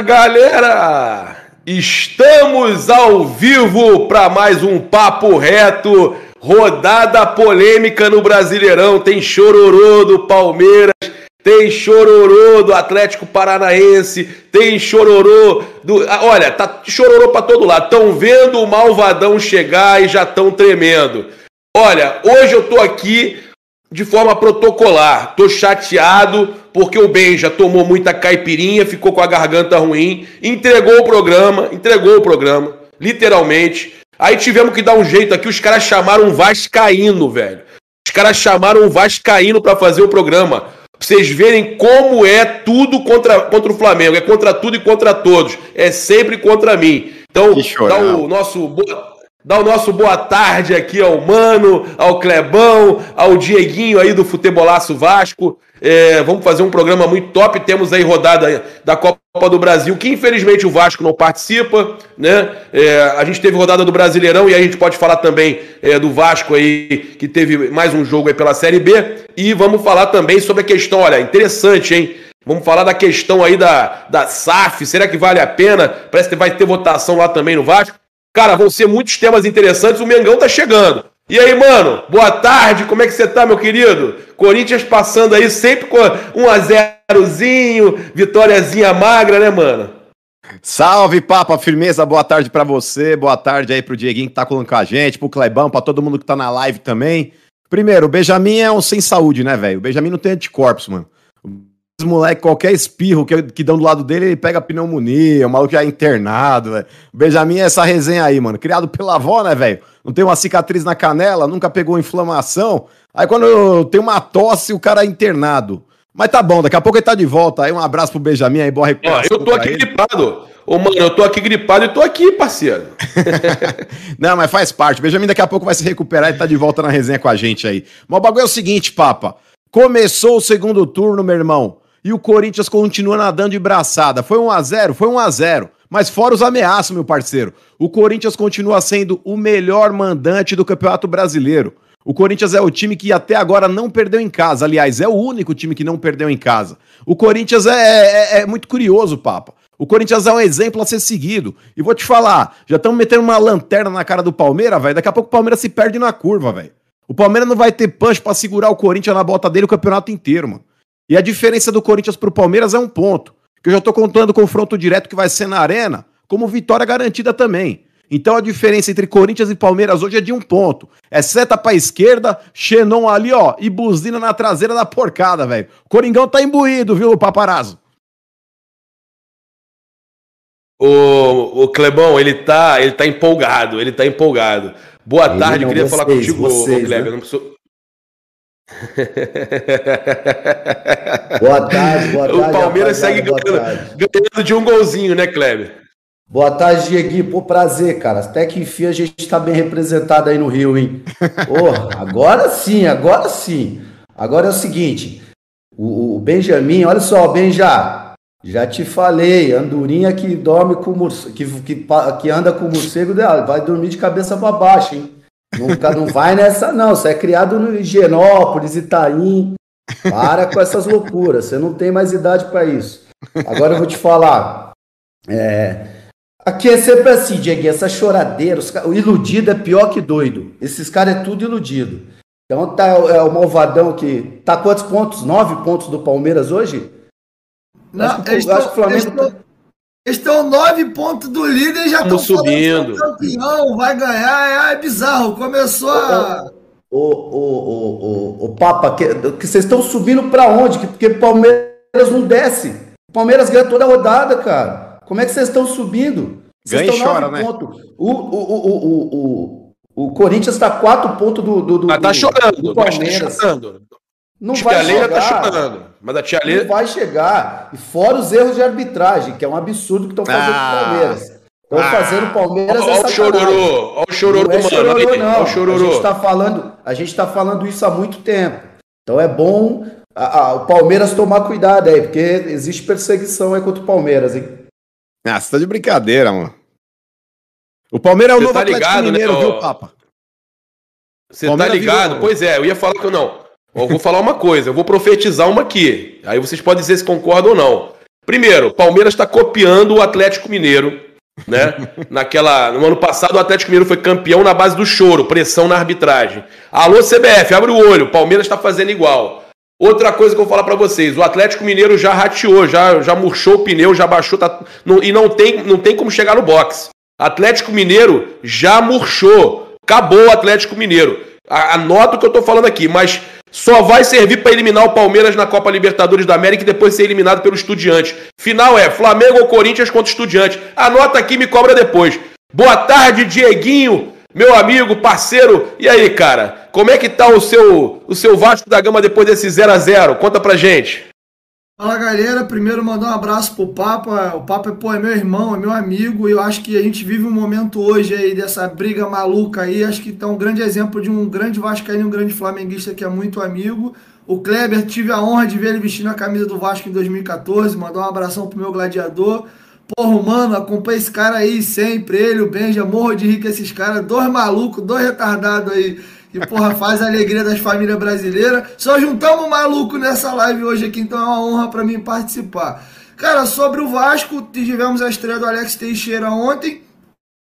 Galera! Estamos ao vivo para mais um papo reto, rodada polêmica no Brasileirão. Tem chororô do Palmeiras, tem chororô do Atlético Paranaense, tem chororô do. Ah, olha, tá chororô para todo lado. Estão vendo o malvadão chegar e já estão tremendo. Olha, hoje eu tô aqui de forma protocolar. Tô chateado porque o Benja tomou muita caipirinha, ficou com a garganta ruim, entregou o programa, entregou o programa, literalmente. Aí tivemos que dar um jeito aqui, os caras chamaram um Vascaíno, velho. Os caras chamaram um Vascaíno para fazer o programa. Pra vocês verem como é tudo contra, contra o Flamengo. É contra tudo e contra todos. É sempre contra mim. Então, dá o nosso Dá o nosso boa tarde aqui ao Mano, ao Clebão, ao Dieguinho aí do Futebolaço Vasco. É, vamos fazer um programa muito top. Temos aí rodada da Copa do Brasil, que infelizmente o Vasco não participa, né? É, a gente teve rodada do Brasileirão e aí a gente pode falar também é, do Vasco aí, que teve mais um jogo aí pela Série B. E vamos falar também sobre a questão, olha, interessante, hein? Vamos falar da questão aí da, da SAF. Será que vale a pena? Parece que vai ter votação lá também no Vasco. Cara, vão ser muitos temas interessantes. O Mengão tá chegando. E aí, mano, boa tarde, como é que você tá, meu querido? Corinthians passando aí sempre com 1 a 0zinho, vitóriazinha magra, né, mano? Salve, Papa, firmeza, boa tarde para você, boa tarde aí pro Dieguinho que tá colando com a gente, pro Clebão, pra todo mundo que tá na live também. Primeiro, o Benjamin é um sem saúde, né, velho? O Benjamin não tem anticorpos, mano moleque, qualquer espirro que, que dão do lado dele, ele pega pneumonia, o maluco já é internado, velho. Benjamin é essa resenha aí, mano. Criado pela avó, né, velho? Não tem uma cicatriz na canela, nunca pegou inflamação. Aí quando tem uma tosse, o cara é internado. Mas tá bom, daqui a pouco ele tá de volta. Aí um abraço pro Benjamin aí, boa recuperação. Ó, eu tô aqui ele. gripado. Ô, mano, eu tô aqui gripado e tô aqui, parceiro. Não, mas faz parte. Benjamin daqui a pouco vai se recuperar e tá de volta na resenha com a gente aí. Mas o bagulho é o seguinte, papa. Começou o segundo turno, meu irmão e o Corinthians continua nadando de braçada. Foi 1 a 0 Foi 1 a 0 Mas fora os ameaços, meu parceiro. O Corinthians continua sendo o melhor mandante do Campeonato Brasileiro. O Corinthians é o time que até agora não perdeu em casa. Aliás, é o único time que não perdeu em casa. O Corinthians é, é, é muito curioso, Papa. O Corinthians é um exemplo a ser seguido. E vou te falar, já estamos metendo uma lanterna na cara do Palmeiras, velho. Daqui a pouco o Palmeiras se perde na curva, velho. O Palmeiras não vai ter punch para segurar o Corinthians na bota dele o campeonato inteiro, mano. E a diferença do Corinthians para o Palmeiras é um ponto. Que eu já estou contando o confronto direto que vai ser na Arena, como vitória garantida também. Então a diferença entre Corinthians e Palmeiras hoje é de um ponto. É seta pra esquerda, Xenon ali, ó, e buzina na traseira da porcada, velho. Coringão tá imbuído, viu, paparazzo? O, o Clebão, ele tá, ele tá empolgado, ele tá empolgado. Boa ele tarde, queria vocês, falar contigo, vocês, o, Kleber. Né? Não preciso... boa tarde, boa tarde. O Palmeiras segue ganhando, ganhando, de um golzinho, né, Kleber? Boa tarde, Dieguinho. Pô, prazer, cara. Até que enfim a gente está bem representado aí no Rio, hein? Porra, agora sim, agora sim. Agora é o seguinte: o, o Benjamin, olha só, Benja, já te falei, andorinha que dorme com morcego, que, que, que anda com morcego, vai dormir de cabeça para baixo, hein? Nunca não vai nessa, não. Você é criado no Higienópolis, Itaim. Para com essas loucuras. Você não tem mais idade para isso. Agora eu vou te falar. É, aqui é sempre assim, Diego, essa choradeira. Os, o iludido é pior que doido. Esses caras é tudo iludido. Então tá é o malvadão que. Tá quantos pontos? Nove pontos do Palmeiras hoje? Não, acho que, acho que o Flamengo. Estou... Tá- Estão nove pontos do líder e já estão subindo. campeão, vai ganhar. É, é bizarro. Começou a. O, o, o, o, o Papa, que, que vocês estão subindo para onde? Porque o Palmeiras não desce. O Palmeiras ganha toda a rodada, cara. Como é que vocês estão subindo? Vocês ganha e chora, né? Pontos. O, o, o, o, o, o Corinthians está quatro pontos do, do, do, Mas tá chorando, do Palmeiras. Tá chorando. Não vai chegar. Tá chorando. Mas a tia Lê... Não vai chegar. E fora os erros de arbitragem, que é um absurdo que estão fazendo ah, o Palmeiras. Estão ah, fazendo o Palmeiras Olha o chororô. Olha o chororô, não é chororô, não. O chororô. A gente está falando, a gente tá falando isso há muito tempo. Então é bom a, a, o Palmeiras tomar cuidado aí, porque existe perseguição aí contra o Palmeiras, hein? Ah, você tá de brincadeira, mano. O Palmeiras é o novo tá ligado, Mineiro, né, viu, Papa? Você tá ligado? Virou... Pois é, eu ia falar que eu não. Eu vou falar uma coisa, eu vou profetizar uma aqui. Aí vocês podem dizer se concordam ou não. Primeiro, Palmeiras está copiando o Atlético Mineiro, né? Naquela, no ano passado o Atlético Mineiro foi campeão na base do choro, pressão na arbitragem. Alô CBF, abre o olho, Palmeiras está fazendo igual. Outra coisa que eu vou falar para vocês, o Atlético Mineiro já rateou, já, já murchou o pneu, já baixou, tá, não, e não tem, não tem como chegar no box. Atlético Mineiro já murchou, acabou o Atlético Mineiro. Anota o que eu estou falando aqui, mas só vai servir para eliminar o Palmeiras na Copa Libertadores da América e depois ser eliminado pelo Estudiante. Final é Flamengo ou Corinthians contra Estudiante. Anota aqui me cobra depois. Boa tarde, Dieguinho, meu amigo, parceiro. E aí, cara? Como é que tá o seu o seu Vasco da Gama depois desse 0 a 0? Conta pra gente. Fala galera, primeiro mandar um abraço pro Papa. O Papa pô, é meu irmão, é meu amigo, e eu acho que a gente vive um momento hoje aí dessa briga maluca aí. Acho que tá um grande exemplo de um grande Vascaíno e um grande flamenguista que é muito amigo. O Kleber, tive a honra de ver ele vestindo a camisa do Vasco em 2014. Mandar um abração pro meu gladiador. Porra, mano, acompanha esse cara aí sempre, ele, o Benja, morro de rico esses caras, dois malucos, dois retardados aí que, porra, faz a alegria das famílias brasileiras. Só juntamos maluco nessa live hoje aqui, então é uma honra para mim participar. Cara, sobre o Vasco, tivemos a estreia do Alex Teixeira ontem.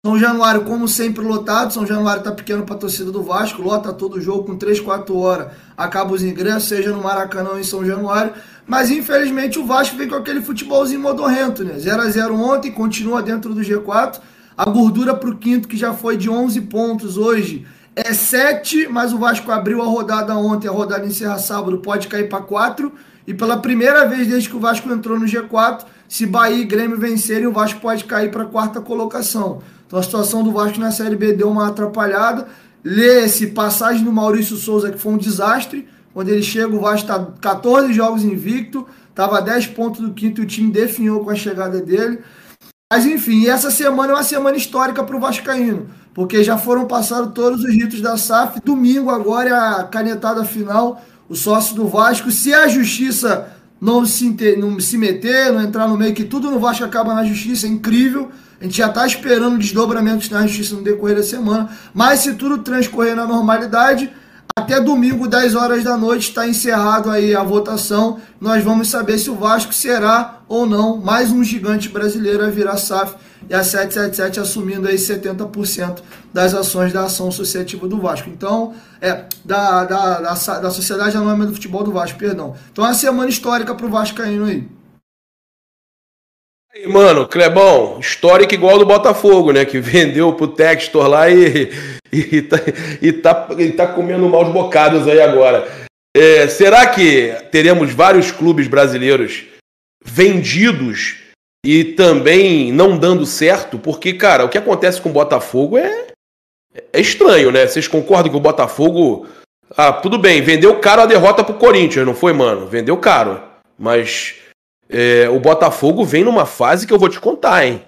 São Januário, como sempre, lotado. São Januário tá pequeno para torcida do Vasco, lota todo jogo com 3, 4 horas. Acaba os ingressos, seja no Maracanã ou em São Januário. Mas infelizmente o Vasco vem com aquele futebolzinho modorrento, né? 0 a 0 ontem, continua dentro do G4. A gordura para o quinto, que já foi de 11 pontos hoje, é 7, mas o Vasco abriu a rodada ontem, a rodada encerra sábado, pode cair para 4. E pela primeira vez desde que o Vasco entrou no G4, se Bahia e Grêmio vencerem, o Vasco pode cair para a quarta colocação. Então a situação do Vasco na Série B deu uma atrapalhada. Lê-se passagem do Maurício Souza, que foi um desastre. Quando ele chega, o Vasco está 14 jogos invicto, estava 10 pontos do quinto e o time definhou com a chegada dele. Mas enfim, essa semana é uma semana histórica para o Vascaíno porque já foram passados todos os ritos da SAF. Domingo agora é a canetada final, o sócio do Vasco. Se a justiça não se, não se meter, não entrar no meio, que tudo no Vasco acaba na justiça, é incrível. A gente já está esperando desdobramentos na justiça no decorrer da semana. Mas se tudo transcorrer na normalidade, até domingo, 10 horas da noite, está encerrado aí a votação. Nós vamos saber se o Vasco será ou não mais um gigante brasileiro a virar SAF e a 777 assumindo aí 70% das ações da ação associativa do Vasco. Então, é, da, da, da, da Sociedade Anônima do Futebol do Vasco, perdão. Então é uma semana histórica para o Vasco caindo aí. Aí, mano, Clebão, histórica igual do Botafogo, né? Que vendeu pro Textor lá e, e, tá, e, tá, e tá comendo maus bocados aí agora. É, será que teremos vários clubes brasileiros vendidos e também não dando certo? Porque, cara, o que acontece com o Botafogo é, é estranho, né? Vocês concordam que o Botafogo. Ah, tudo bem, vendeu caro a derrota pro Corinthians, não foi, mano? Vendeu caro. Mas é, o Botafogo vem numa fase que eu vou te contar, hein?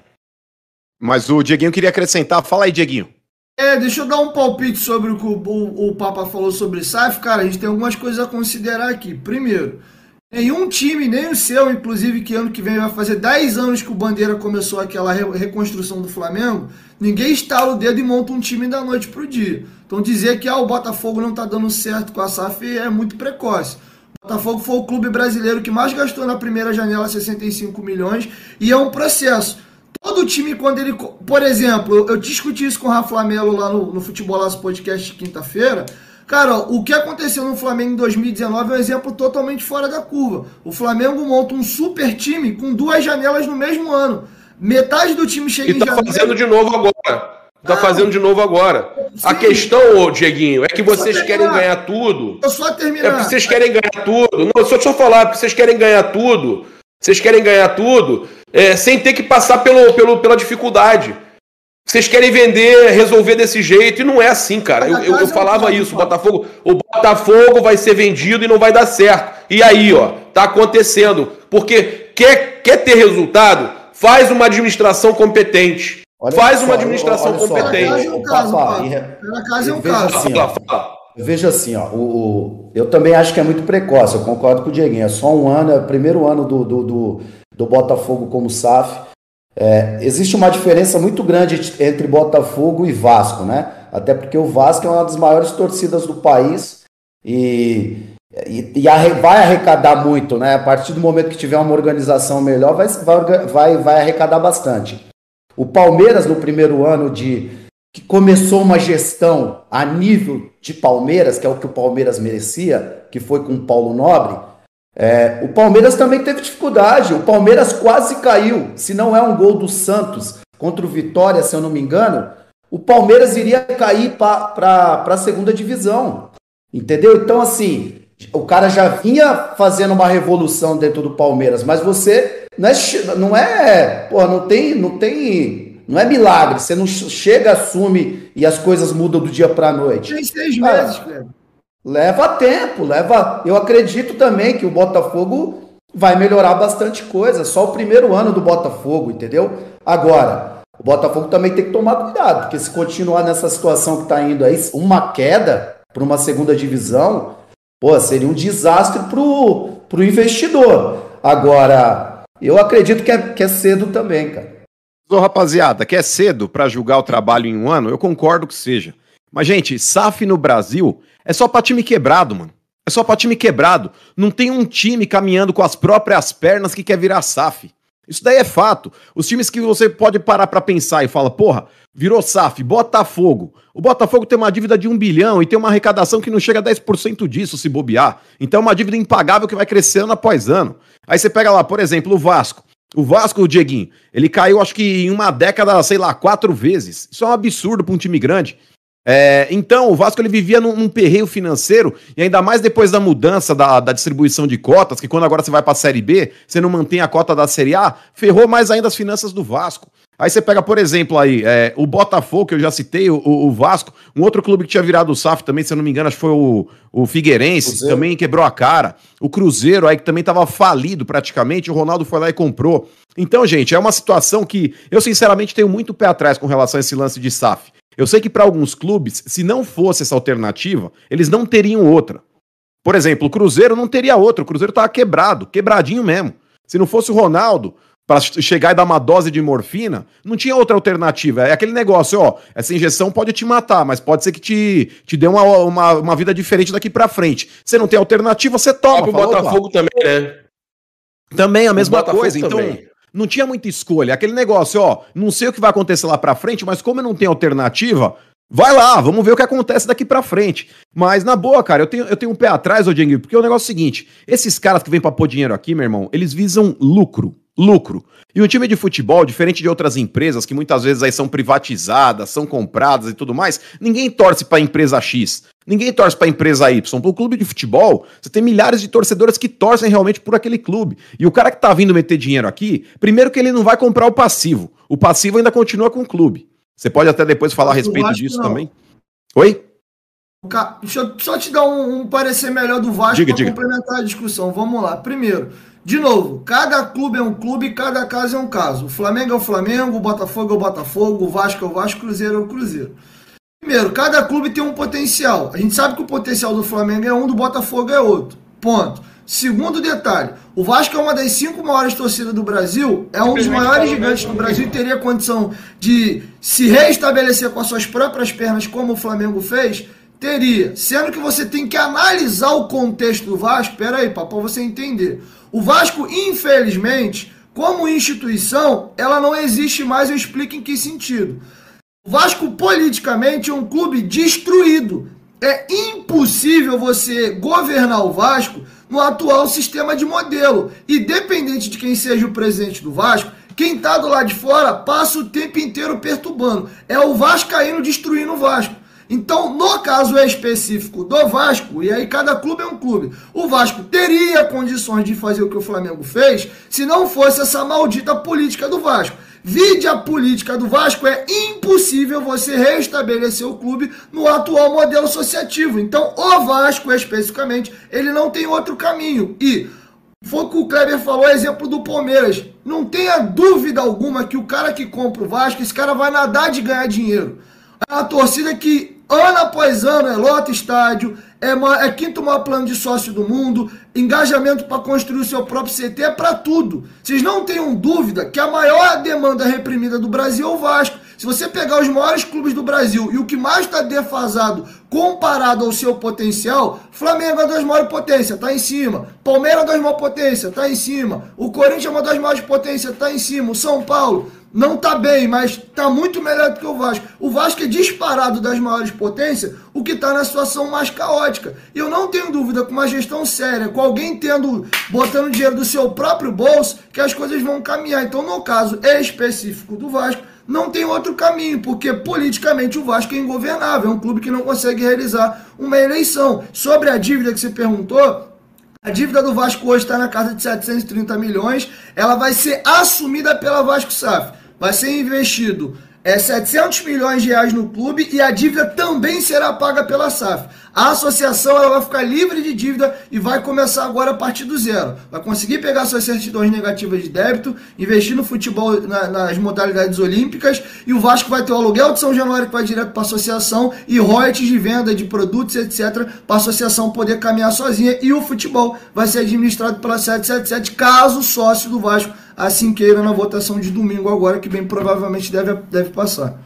Mas o Dieguinho queria acrescentar. Fala aí, Dieguinho. É, deixa eu dar um palpite sobre o que o, o, o Papa falou sobre SAF. Cara, a gente tem algumas coisas a considerar aqui. Primeiro, nenhum time, nem o seu, inclusive, que ano que vem vai fazer 10 anos que o Bandeira começou aquela re reconstrução do Flamengo, ninguém estala o dedo e monta um time da noite pro dia. Então dizer que ah, o Botafogo não tá dando certo com a SAF é muito precoce. Botafogo foi o clube brasileiro que mais gastou na primeira janela 65 milhões e é um processo. Todo time, quando ele. Por exemplo, eu discuti isso com o Rafa Melo lá no, no Futebolaço Podcast quinta-feira. Cara, o que aconteceu no Flamengo em 2019 é um exemplo totalmente fora da curva. O Flamengo monta um super time com duas janelas no mesmo ano. Metade do time chega e tá em janeiro. fazendo de novo agora. Tá fazendo de novo agora. Sim. A questão, ô, Dieguinho, é que vocês querem ganhar tudo. Eu só terminar. É porque vocês querem ganhar tudo. Não, só deixa eu falar, porque vocês querem ganhar tudo. Vocês querem ganhar tudo é, sem ter que passar pelo, pelo, pela dificuldade. Vocês querem vender, resolver desse jeito, e não é assim, cara. Eu, eu, eu falava isso, o Botafogo, o Botafogo vai ser vendido e não vai dar certo. E aí, ó, tá acontecendo. Porque quer, quer ter resultado, faz uma administração competente. Olha Faz só, uma administração competente. Só, caso, caso é um caso. Assim, eu vejo assim, ó, o, o, eu também acho que é muito precoce, eu concordo com o Dieguinho. É só um ano, é o primeiro ano do, do, do, do Botafogo como SAF. É, existe uma diferença muito grande entre Botafogo e Vasco, né? Até porque o Vasco é uma das maiores torcidas do país e, e, e arre, vai arrecadar muito, né? A partir do momento que tiver uma organização melhor, vai, vai, vai, arrecadar bastante. O Palmeiras, no primeiro ano de que começou uma gestão a nível de Palmeiras, que é o que o Palmeiras merecia, que foi com o Paulo Nobre, é, o Palmeiras também teve dificuldade. O Palmeiras quase caiu. Se não é um gol do Santos contra o Vitória, se eu não me engano, o Palmeiras iria cair para a segunda divisão. Entendeu? Então, assim, o cara já vinha fazendo uma revolução dentro do Palmeiras, mas você não é, não é, pô, não tem, não tem, não é milagre. Você não chega, assume e as coisas mudam do dia para a noite. Tem seis meses, cara. Leva tempo, leva. Eu acredito também que o Botafogo vai melhorar bastante coisa. Só o primeiro ano do Botafogo, entendeu? Agora, o Botafogo também tem que tomar cuidado, porque se continuar nessa situação que está indo aí, uma queda para uma segunda divisão, Pô, seria um desastre pro, pro investidor. Agora, eu acredito que é, que é cedo também, cara. Ô, rapaziada, que é cedo para julgar o trabalho em um ano, eu concordo que seja. Mas, gente, SAF no Brasil é só pra time quebrado, mano. É só pra time quebrado. Não tem um time caminhando com as próprias pernas que quer virar SAF. Isso daí é fato. Os times que você pode parar para pensar e fala, porra, virou SAF, Botafogo. O Botafogo tem uma dívida de um bilhão e tem uma arrecadação que não chega a 10% disso se bobear. Então é uma dívida impagável que vai crescendo após ano. Aí você pega lá, por exemplo, o Vasco. O Vasco, o Dieguinho, ele caiu acho que em uma década, sei lá, quatro vezes. Isso é um absurdo para um time grande. É, então, o Vasco ele vivia num, num, perreio financeiro, e ainda mais depois da mudança da, da distribuição de cotas, que quando agora você vai para a Série B, você não mantém a cota da Série A, ferrou mais ainda as finanças do Vasco. Aí você pega, por exemplo, aí, é, o Botafogo, que eu já citei, o, o, Vasco, um outro clube que tinha virado o SAF também, se eu não me engano, acho que foi o, o Figueirense, Cruzeiro. que também quebrou a cara. O Cruzeiro aí, que também estava falido praticamente, o Ronaldo foi lá e comprou. Então, gente, é uma situação que eu, sinceramente, tenho muito pé atrás com relação a esse lance de SAF. Eu sei que para alguns clubes, se não fosse essa alternativa, eles não teriam outra. Por exemplo, o Cruzeiro não teria outra. O Cruzeiro estava quebrado, quebradinho mesmo. Se não fosse o Ronaldo para chegar e dar uma dose de morfina, não tinha outra alternativa. É aquele negócio, ó, essa injeção pode te matar, mas pode ser que te, te dê uma, uma, uma vida diferente daqui para frente. Você não tem alternativa, você toma. O Botafogo também, né? Também a mesma coisa. Então, também não tinha muita escolha. Aquele negócio, ó, não sei o que vai acontecer lá pra frente, mas como eu não tenho alternativa, vai lá, vamos ver o que acontece daqui pra frente. Mas, na boa, cara, eu tenho, eu tenho um pé atrás, ô Diego, porque o negócio é o seguinte: esses caras que vêm pra pôr dinheiro aqui, meu irmão, eles visam lucro. Lucro. E um time de futebol, diferente de outras empresas que muitas vezes aí são privatizadas, são compradas e tudo mais, ninguém torce para a empresa X. Ninguém torce para a empresa Y. Para o clube de futebol, você tem milhares de torcedores que torcem realmente por aquele clube. E o cara que tá vindo meter dinheiro aqui, primeiro que ele não vai comprar o passivo. O passivo ainda continua com o clube. Você pode até depois falar a respeito disso não. também. Oi? Deixa eu só te dar um, um parecer melhor do Vasco para complementar a discussão. Vamos lá. Primeiro, de novo, cada clube é um clube, cada caso é um caso. O Flamengo é o Flamengo, o Botafogo é o Botafogo, o Vasco é o Vasco, o Cruzeiro é o Cruzeiro. Primeiro, cada clube tem um potencial. A gente sabe que o potencial do Flamengo é um, do Botafogo é outro. Ponto. Segundo detalhe, o Vasco é uma das cinco maiores torcidas do Brasil, é um dos maiores gigantes do Brasil e teria condição de se reestabelecer com as suas próprias pernas, como o Flamengo fez, teria. Sendo que você tem que analisar o contexto do Vasco, peraí, para você entender. O Vasco, infelizmente, como instituição, ela não existe mais, eu explico em que sentido. O Vasco, politicamente, é um clube destruído. É impossível você governar o Vasco no atual sistema de modelo. Independente de quem seja o presidente do Vasco, quem está do lado de fora passa o tempo inteiro perturbando. É o Vascaíno destruindo o Vasco. Então, no caso específico do Vasco, e aí cada clube é um clube, o Vasco teria condições de fazer o que o Flamengo fez se não fosse essa maldita política do Vasco. Vide a política do Vasco, é impossível você restabelecer o clube no atual modelo associativo. Então, o Vasco, especificamente, ele não tem outro caminho. E foi o que o Kleber falou, exemplo do Palmeiras. Não tenha dúvida alguma que o cara que compra o Vasco, esse cara vai nadar de ganhar dinheiro. Uma torcida que ano após ano é lota estádio, é, é quinto maior plano de sócio do mundo, engajamento para construir o seu próprio CT, é para tudo. Vocês não tenham dúvida que a maior demanda reprimida do Brasil é o Vasco. Se você pegar os maiores clubes do Brasil e o que mais está defasado comparado ao seu potencial, Flamengo é uma das maiores potências, tá em cima. Palmeiras é uma das maiores potências, tá em cima. O Corinthians é uma das maiores potências, tá em cima. O São Paulo não tá bem, mas tá muito melhor do que o Vasco. O Vasco é disparado das maiores potências, o que tá na situação mais caótica. E eu não tenho dúvida, com uma gestão séria, com alguém tendo, botando dinheiro do seu próprio bolso, que as coisas vão caminhar. Então, no caso específico do Vasco, não tem outro caminho, porque politicamente o Vasco é ingovernável, é um clube que não consegue realizar uma eleição. Sobre a dívida que você perguntou, a dívida do Vasco hoje está na casa de 730 milhões, ela vai ser assumida pela Vasco SAF. Vai ser investido é 700 milhões de reais no clube e a dívida também será paga pela SAF. A associação ela vai ficar livre de dívida e vai começar agora a partir do zero. Vai conseguir pegar suas certidões negativas de débito, investir no futebol na, nas modalidades olímpicas e o Vasco vai ter o aluguel de São Januário que vai direto para a associação e royalties de venda de produtos, etc., para a associação poder caminhar sozinha e o futebol vai ser administrado pela 777 caso sócio do Vasco assim queira na votação de domingo agora, que bem provavelmente deve, deve passar.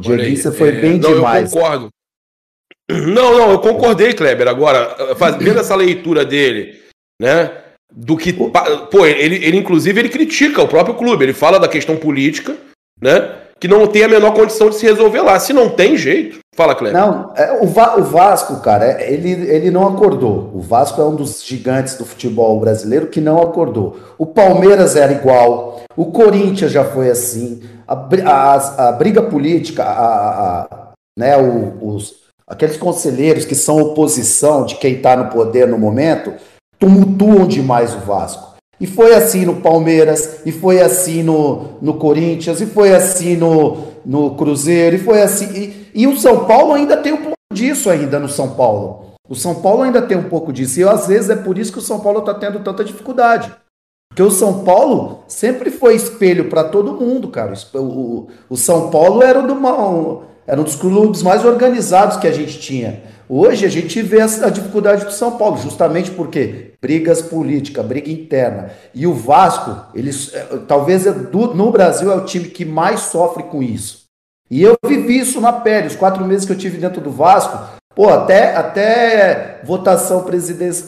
Diego, você foi é, bem não, demais. Eu concordo. Não, não, eu concordei, Kleber. Agora, vendo essa leitura dele, né? Do que. Pô, ele, ele inclusive ele critica o próprio clube. Ele fala da questão política, né? Que não tem a menor condição de se resolver lá. Se não tem jeito. Fala, Kleber. Não, é, o, Va o Vasco, cara, ele, ele não acordou. O Vasco é um dos gigantes do futebol brasileiro que não acordou. O Palmeiras era igual. O Corinthians já foi assim. A, a, a briga política, a, a né, o, os aqueles conselheiros que são oposição de quem está no poder no momento, tumultuam demais o Vasco. E foi assim no Palmeiras, e foi assim no, no Corinthians, e foi assim no, no Cruzeiro, e foi assim. E, e o São Paulo ainda tem um pouco disso ainda no São Paulo. O São Paulo ainda tem um pouco disso. E às vezes é por isso que o São Paulo está tendo tanta dificuldade. Porque o São Paulo sempre foi espelho para todo mundo, cara. O, o, São Paulo era do mal era um dos clubes mais organizados que a gente tinha. Hoje a gente vê a dificuldade do São Paulo, justamente porque brigas políticas, briga interna. E o Vasco, eles, é, talvez é no Brasil é o time que mais sofre com isso. E eu vivi isso na pele. Os quatro meses que eu tive dentro do Vasco, pô, até, até votação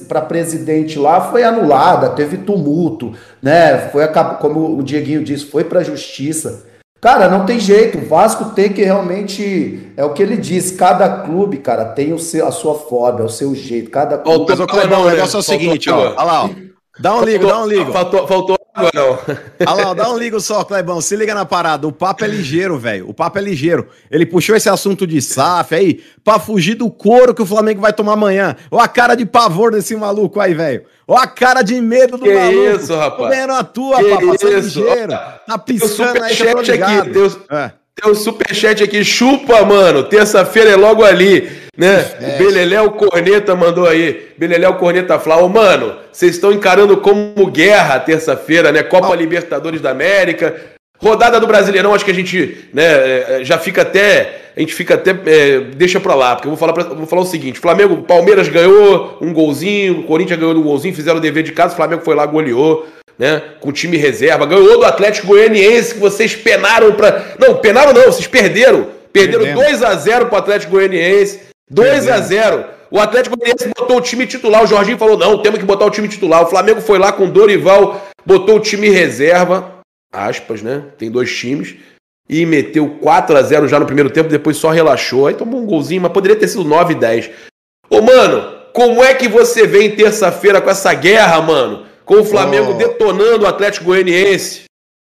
para presidente lá foi anulada, teve tumulto, né? Foi como o Dieguinho disse, foi para a justiça. Cara, não tem jeito. O Vasco tem que realmente. É o que ele diz. Cada clube, cara, tem o seu, a sua forma, é o seu jeito. Cada clube. Mas, Clebão, o negócio é o seguinte, ó. Olha lá, ó. Dá um ligo, dá um ligo. Faltou, faltou água, não. Olha lá, dá um ligo só, Clebão. Se liga na parada. O papo é ligeiro, velho. O papo é ligeiro. Ele puxou esse assunto de SAF aí pra fugir do couro que o Flamengo vai tomar amanhã. Olha a cara de pavor desse maluco aí, velho. Olha a cara de medo do que maluco. isso, rapaz. Tô a tua, que papai. Isso? ligeiro. Tá piscando aí, tá aqui. Tem o, é. tem o superchat aqui. Chupa, mano. Terça-feira é logo ali né? É. O Beleléu Corneta mandou aí. Beleléu Corneta Flau, mano, vocês estão encarando como guerra terça-feira, né? Copa oh. Libertadores da América. Rodada do Brasileirão, acho que a gente né, é, já fica até. A gente fica até. É, deixa pra lá, porque eu vou falar, pra, vou falar o seguinte: Flamengo, Palmeiras ganhou um golzinho, o Corinthians ganhou um golzinho, fizeram o dever de casa, o Flamengo foi lá, goleou, né? Com time reserva, ganhou do Atlético Goianiense, que vocês penaram pra. Não, penaram não, vocês perderam. Perderam 2 a 0 pro Atlético Goianiense. 2 a 0 O Atlético Goianiense botou o time titular. O Jorginho falou: não, temos que botar o time titular. O Flamengo foi lá com Dorival, botou o time reserva. Aspas, né? Tem dois times. E meteu 4 a 0 já no primeiro tempo, depois só relaxou. Aí tomou um golzinho, mas poderia ter sido 9 e 10. Ô, mano, como é que você vem terça-feira com essa guerra, mano? Com o Flamengo oh. detonando o Atlético Goianiense.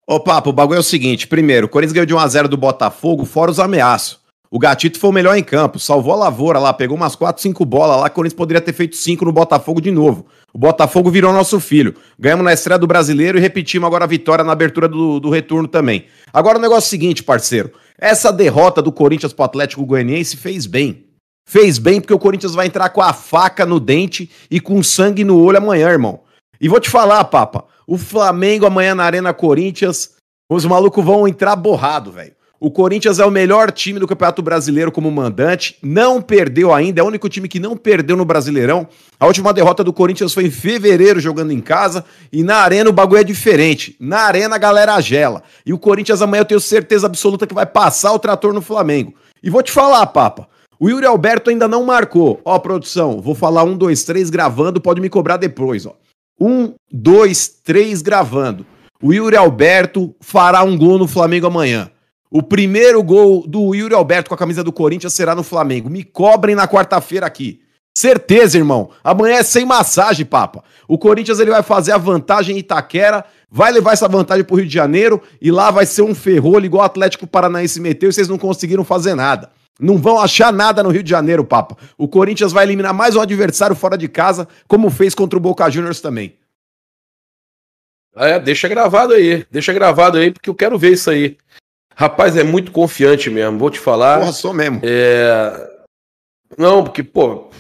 Ô, Papo, o bagulho é o seguinte: primeiro, o Corinthians ganhou de 1x0 do Botafogo, fora os ameaços. O Gatito foi o melhor em campo, salvou a lavoura lá, pegou umas 4, 5 bolas lá, o Corinthians poderia ter feito 5 no Botafogo de novo. O Botafogo virou nosso filho. Ganhamos na estreia do brasileiro e repetimos agora a vitória na abertura do, do retorno também. Agora o negócio é o seguinte, parceiro. Essa derrota do Corinthians pro Atlético Goianiense fez bem. Fez bem porque o Corinthians vai entrar com a faca no dente e com sangue no olho amanhã, irmão. E vou te falar, papa, o Flamengo amanhã na Arena Corinthians, os malucos vão entrar borrado, velho. O Corinthians é o melhor time do Campeonato Brasileiro como mandante, não perdeu ainda, é o único time que não perdeu no Brasileirão. A última derrota do Corinthians foi em fevereiro jogando em casa e na Arena o bagulho é diferente. Na Arena a galera gela. E o Corinthians amanhã eu tenho certeza absoluta que vai passar o trator no Flamengo. E vou te falar, papa, O Yuri Alberto ainda não marcou. Ó, produção, vou falar um, dois, três gravando, pode me cobrar depois, ó. Um, dois, três gravando. O Yuri Alberto fará um gol no Flamengo amanhã. O primeiro gol do Yuri Alberto com a camisa do Corinthians será no Flamengo. Me cobrem na quarta-feira aqui. Certeza, irmão. Amanhã é sem massagem, papa. O Corinthians ele vai fazer a vantagem em Itaquera, vai levar essa vantagem pro Rio de Janeiro e lá vai ser um ferrolho igual o Atlético Paranaense meteu e vocês não conseguiram fazer nada. Não vão achar nada no Rio de Janeiro, papa. O Corinthians vai eliminar mais um adversário fora de casa, como fez contra o Boca Juniors também. É, deixa gravado aí. Deixa gravado aí, porque eu quero ver isso aí. Rapaz, é muito confiante mesmo, vou te falar. Porra, sou mesmo. É... Não, porque, pô,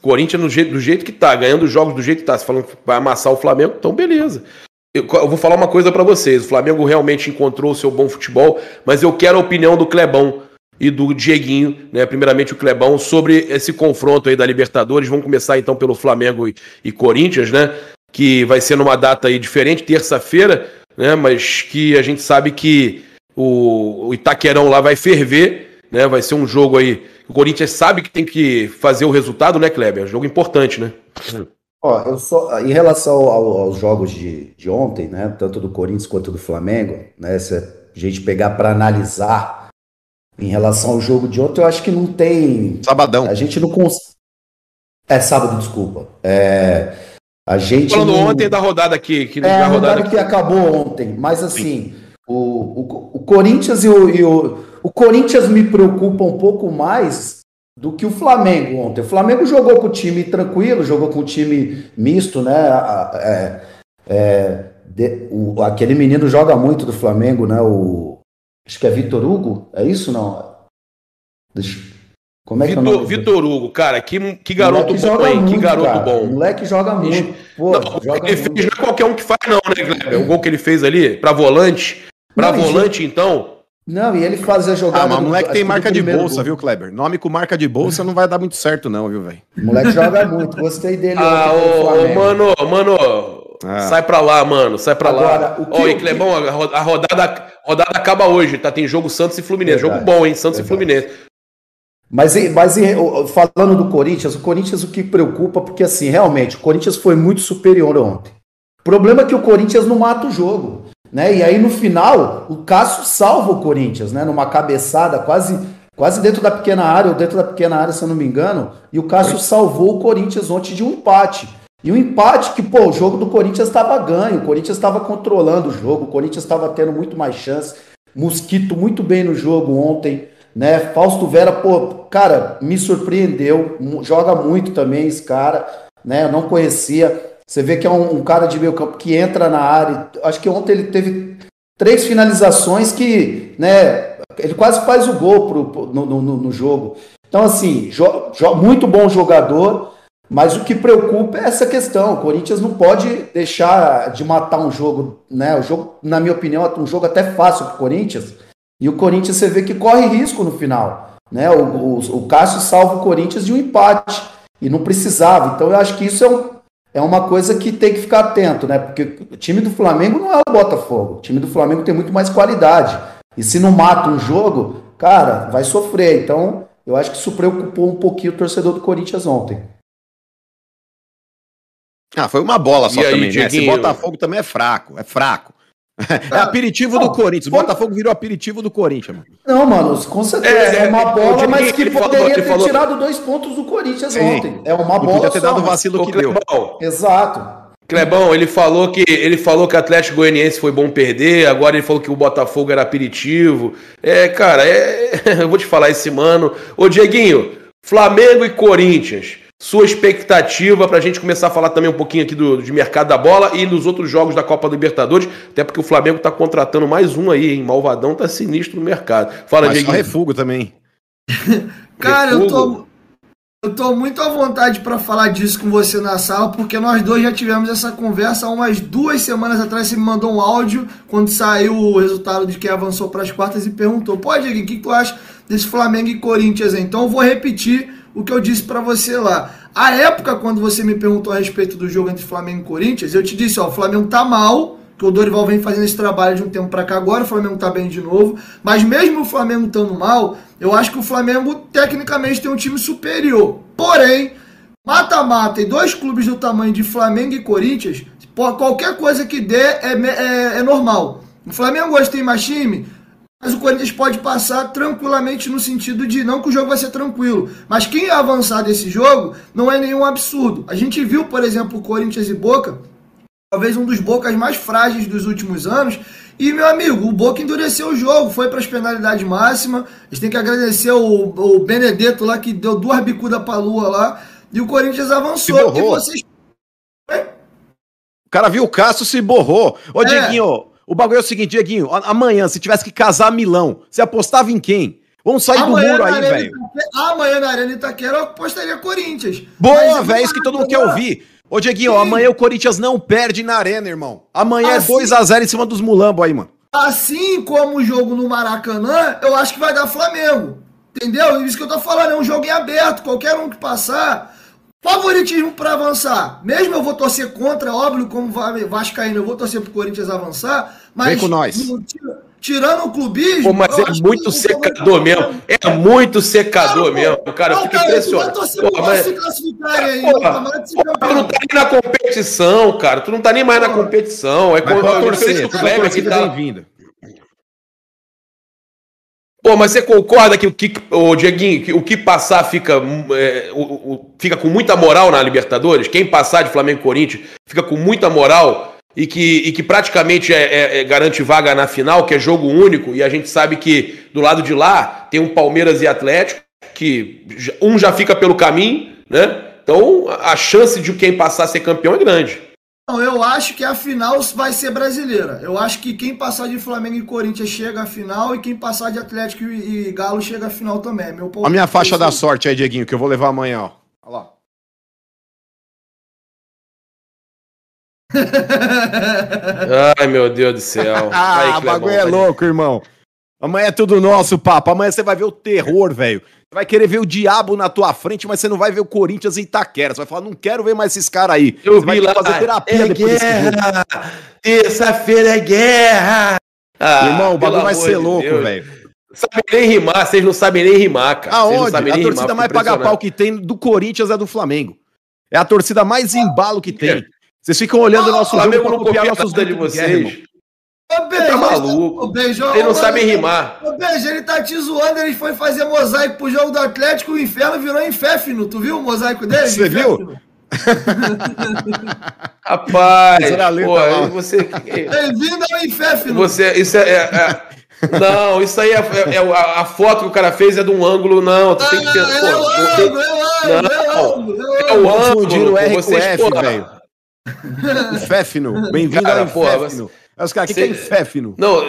Corinthians do jeito, do jeito que tá, ganhando os jogos do jeito que tá, se falando que vai amassar o Flamengo, então beleza. Eu, eu vou falar uma coisa para vocês: o Flamengo realmente encontrou o seu bom futebol, mas eu quero a opinião do Clebão e do Dieguinho, né? Primeiramente o Clebão, sobre esse confronto aí da Libertadores. Vamos começar então pelo Flamengo e, e Corinthians, né? Que vai ser numa data aí diferente, terça-feira, né? Mas que a gente sabe que o, o Itaquerão lá vai ferver, né? Vai ser um jogo aí. O Corinthians sabe que tem que fazer o resultado, né, Kleber? É um jogo importante, né? Ó, eu só, em relação ao, aos jogos de, de ontem, né, tanto do Corinthians quanto do Flamengo, né, se a gente pegar para analisar em relação ao jogo de ontem, eu acho que não tem. Sabadão. A gente não consegue. É sábado, desculpa. É, a gente. Falando não... ontem da rodada aqui, que é, a rodada, rodada que acabou ontem, mas assim, o, o, o Corinthians e o, e o, o Corinthians me preocupa um pouco mais do que o Flamengo ontem. O Flamengo jogou com o time tranquilo, jogou com o time misto, né? É, é, de, o, aquele menino joga muito do Flamengo, né? O, acho que é Vitor Hugo, é isso não? Deixa, como é Vitor, que é o nome Vitor Hugo, cara, que, que garoto bom, hein? Muito, que garoto cara. bom. O moleque joga muito. Pô, não, joga ele muito. fez, não é qualquer um que faz, não, né, Kleber? O gol que ele fez ali, pra volante. Pra não, volante, então. Não, e ele fazia jogada. Ah, mas o moleque tem marca de bolsa, gol. viu, Kleber? Nome com marca de bolsa não vai dar muito certo, não, viu, velho? O moleque joga muito, gostei dele. Ah, ô, mano, mano, ah. sai pra lá, mano, sai pra Agora, lá. Ó, e Clebão, a rodada, rodada acaba hoje, tá? Tem jogo Santos e Fluminense. Verdade, jogo bom, hein? Santos verdade. e Fluminense. Mas, mas falando do Corinthians, o Corinthians o que preocupa, porque assim, realmente, o Corinthians foi muito superior ontem. O problema é que o Corinthians não mata o jogo. Né? E aí no final, o Cássio salva o Corinthians, né? Numa cabeçada quase quase dentro da pequena área, ou dentro da pequena área, se eu não me engano, e o Cássio salvou o Corinthians ontem de um empate. E um empate que, pô, o jogo do Corinthians estava ganho, o Corinthians estava controlando o jogo, o Corinthians estava tendo muito mais chance. Mosquito muito bem no jogo ontem, né? Fausto Vera, pô, cara, me surpreendeu, joga muito também esse cara, né? Eu não conhecia. Você vê que é um, um, cara de meio campo que entra na área. Acho que ontem ele teve três finalizações que, né, ele quase faz o gol pro, no, no, no jogo. Então, assim, jo, jo, muito bom jogador, mas o que preocupa é essa questão. O Corinthians não pode deixar de matar um jogo, né? O jogo, na minha opinião, é um jogo até fácil para o Corinthians. E o Corinthians você vê que corre risco no final. Né? O, o, o Cássio salva o Corinthians de um empate. E não precisava. Então eu acho que isso é um, é uma coisa que tem que ficar atento, né? Porque o time do Flamengo não é o Botafogo. O time do Flamengo tem muito mais qualidade. E se não mata um jogo, cara, vai sofrer. Então, eu acho que isso preocupou um pouquinho o torcedor do Corinthians ontem. Ah, foi uma bola só e também, aí, né? Esse Botafogo também é fraco, é fraco. É aperitivo do Corinthians. O Botafogo virou aperitivo do Corinthians, mano. Não, mano, com certeza. É, é uma bola, mas que poderia falou, ter falou... tirado dois pontos do Corinthians Sim. ontem. É uma bola. Podia ter só, dado o vacilo que deu. Exato. Clebão, ele falou que ele falou que o Atlético Goianiense foi bom perder, agora ele falou que o Botafogo era aperitivo. É, cara, é, eu vou te falar esse mano. Ô, Dieguinho, Flamengo e Corinthians. Sua expectativa para a gente começar a falar também um pouquinho aqui do, de mercado da bola e dos outros jogos da Copa Libertadores, até porque o Flamengo está contratando mais um aí, hein? Malvadão tá sinistro no mercado. Fala, Mas Só refugo também. Cara, refugo. eu tô eu tô muito à vontade para falar disso com você na sala, porque nós dois já tivemos essa conversa há umas duas semanas atrás. Você me mandou um áudio quando saiu o resultado de quem avançou para as quartas e perguntou: Pô, Diego, o que, que tu acha desse Flamengo e Corinthians? Então eu vou repetir o que eu disse para você lá. A época, quando você me perguntou a respeito do jogo entre Flamengo e Corinthians, eu te disse, ó, o Flamengo tá mal, que o Dorival vem fazendo esse trabalho de um tempo para cá. Agora o Flamengo tá bem de novo. Mas mesmo o Flamengo estando mal, eu acho que o Flamengo tecnicamente tem um time superior. Porém, mata-mata e dois clubes do tamanho de Flamengo e Corinthians, qualquer coisa que dê é, é, é normal. O Flamengo hoje tem mais time, mas o Corinthians pode passar tranquilamente no sentido de não que o jogo vai ser tranquilo, mas quem avançar desse jogo não é nenhum absurdo. A gente viu, por exemplo, o Corinthians e Boca, talvez um dos Bocas mais frágeis dos últimos anos, e, meu amigo, o Boca endureceu o jogo, foi para as penalidades máximas. A gente tem que agradecer o, o Benedetto lá, que deu duas bicudas para lua lá. E o Corinthians avançou. E vocês... O cara viu o Cássio se borrou. Ô, é. Dieguinho, o bagulho é o seguinte, Dieguinho, amanhã, se tivesse que casar Milão, você apostava em quem? Vamos sair amanhã do muro aí, velho. Amanhã na Arena Itaquera eu apostaria Corinthians. Boa, velho, isso que todo mundo quer ouvir. Ô, Dieguinho, Sim. amanhã o Corinthians não perde na Arena, irmão. Amanhã assim, é 2x0 em cima dos mulambos aí, mano. Assim como o jogo no Maracanã, eu acho que vai dar Flamengo. Entendeu? Isso que eu tô falando, é um jogo em aberto. Qualquer um que passar, Favoritismo para avançar. Mesmo eu vou torcer contra, óbvio, como Vascaíno, eu vou torcer pro Corinthians avançar, mas Vem com nós. tirando o clubismo. Pô, mas é muito secador mesmo. É muito secador cara, mesmo. Cara, eu fico impressionado. Pô, mas... se classificarem aí, pô, tu não tá nem na competição, cara. Tu não tá nem mais na competição. É quando eu torcer, que tá... bem-vinda. Pô, mas você concorda que o que, o Dieguinho, que o que passar fica, é, o, o, fica com muita moral na Libertadores? Quem passar de Flamengo e Corinthians fica com muita moral e que, e que praticamente é, é, é, garante vaga na final, que é jogo único, e a gente sabe que do lado de lá tem um Palmeiras e Atlético, que um já fica pelo caminho, né? Então a chance de quem passar ser campeão é grande. Não, eu acho que a final vai ser brasileira. Eu acho que quem passar de Flamengo e Corinthians chega à final e quem passar de Atlético e, Galo chega à final também. Meu a minha faixa da sorte aí, Dieguinho, que eu vou levar amanhã, ó. Olha lá. Ai, meu Deus do céu. ah, o bagulho é louco, irmão. Amanhã é tudo nosso, papo. Amanhã você vai ver o terror, velho. Você vai querer ver o diabo na tua frente, mas você não vai ver o Corinthians em Itaquera. Você vai falar, não quero ver mais esses caras aí. Eu você vi lá, fazer terapia é guerra. Terça-feira é guerra. Ah, Irmão, o bagulho vai ser louco, velho. Sabe nem rimar, vocês não sabem nem rimar, cara. Aonde? A torcida rimar, mais paga pau que tem do Corinthians é do Flamengo. É a torcida mais embalo que tem. Vocês ficam olhando o nosso jogo pra copiar nossos de vocês. Ô, Beijo, tá maluco. Beijo, ele não sabe rimar. Ô, Beijo, ele tá te zoando, ele foi fazer mosaico pro jogo do Atlético, o inferno virou inféfino. Tu viu o mosaico dele? Você viu? Rapaz, pô, você... Bem-vindo ao inféfino. Você, isso é, é, é... Não, isso aí é, é, é, a, foto que o cara fez é de um ângulo, não. Tu ah, tem que ter. É pô, o ângulo, é o ângulo, é o ângulo. É o ângulo. É o R com F, velho. Inféfino. Bem-vindo ao inféfino. Aí os caras, o que, que é inféfino? Não,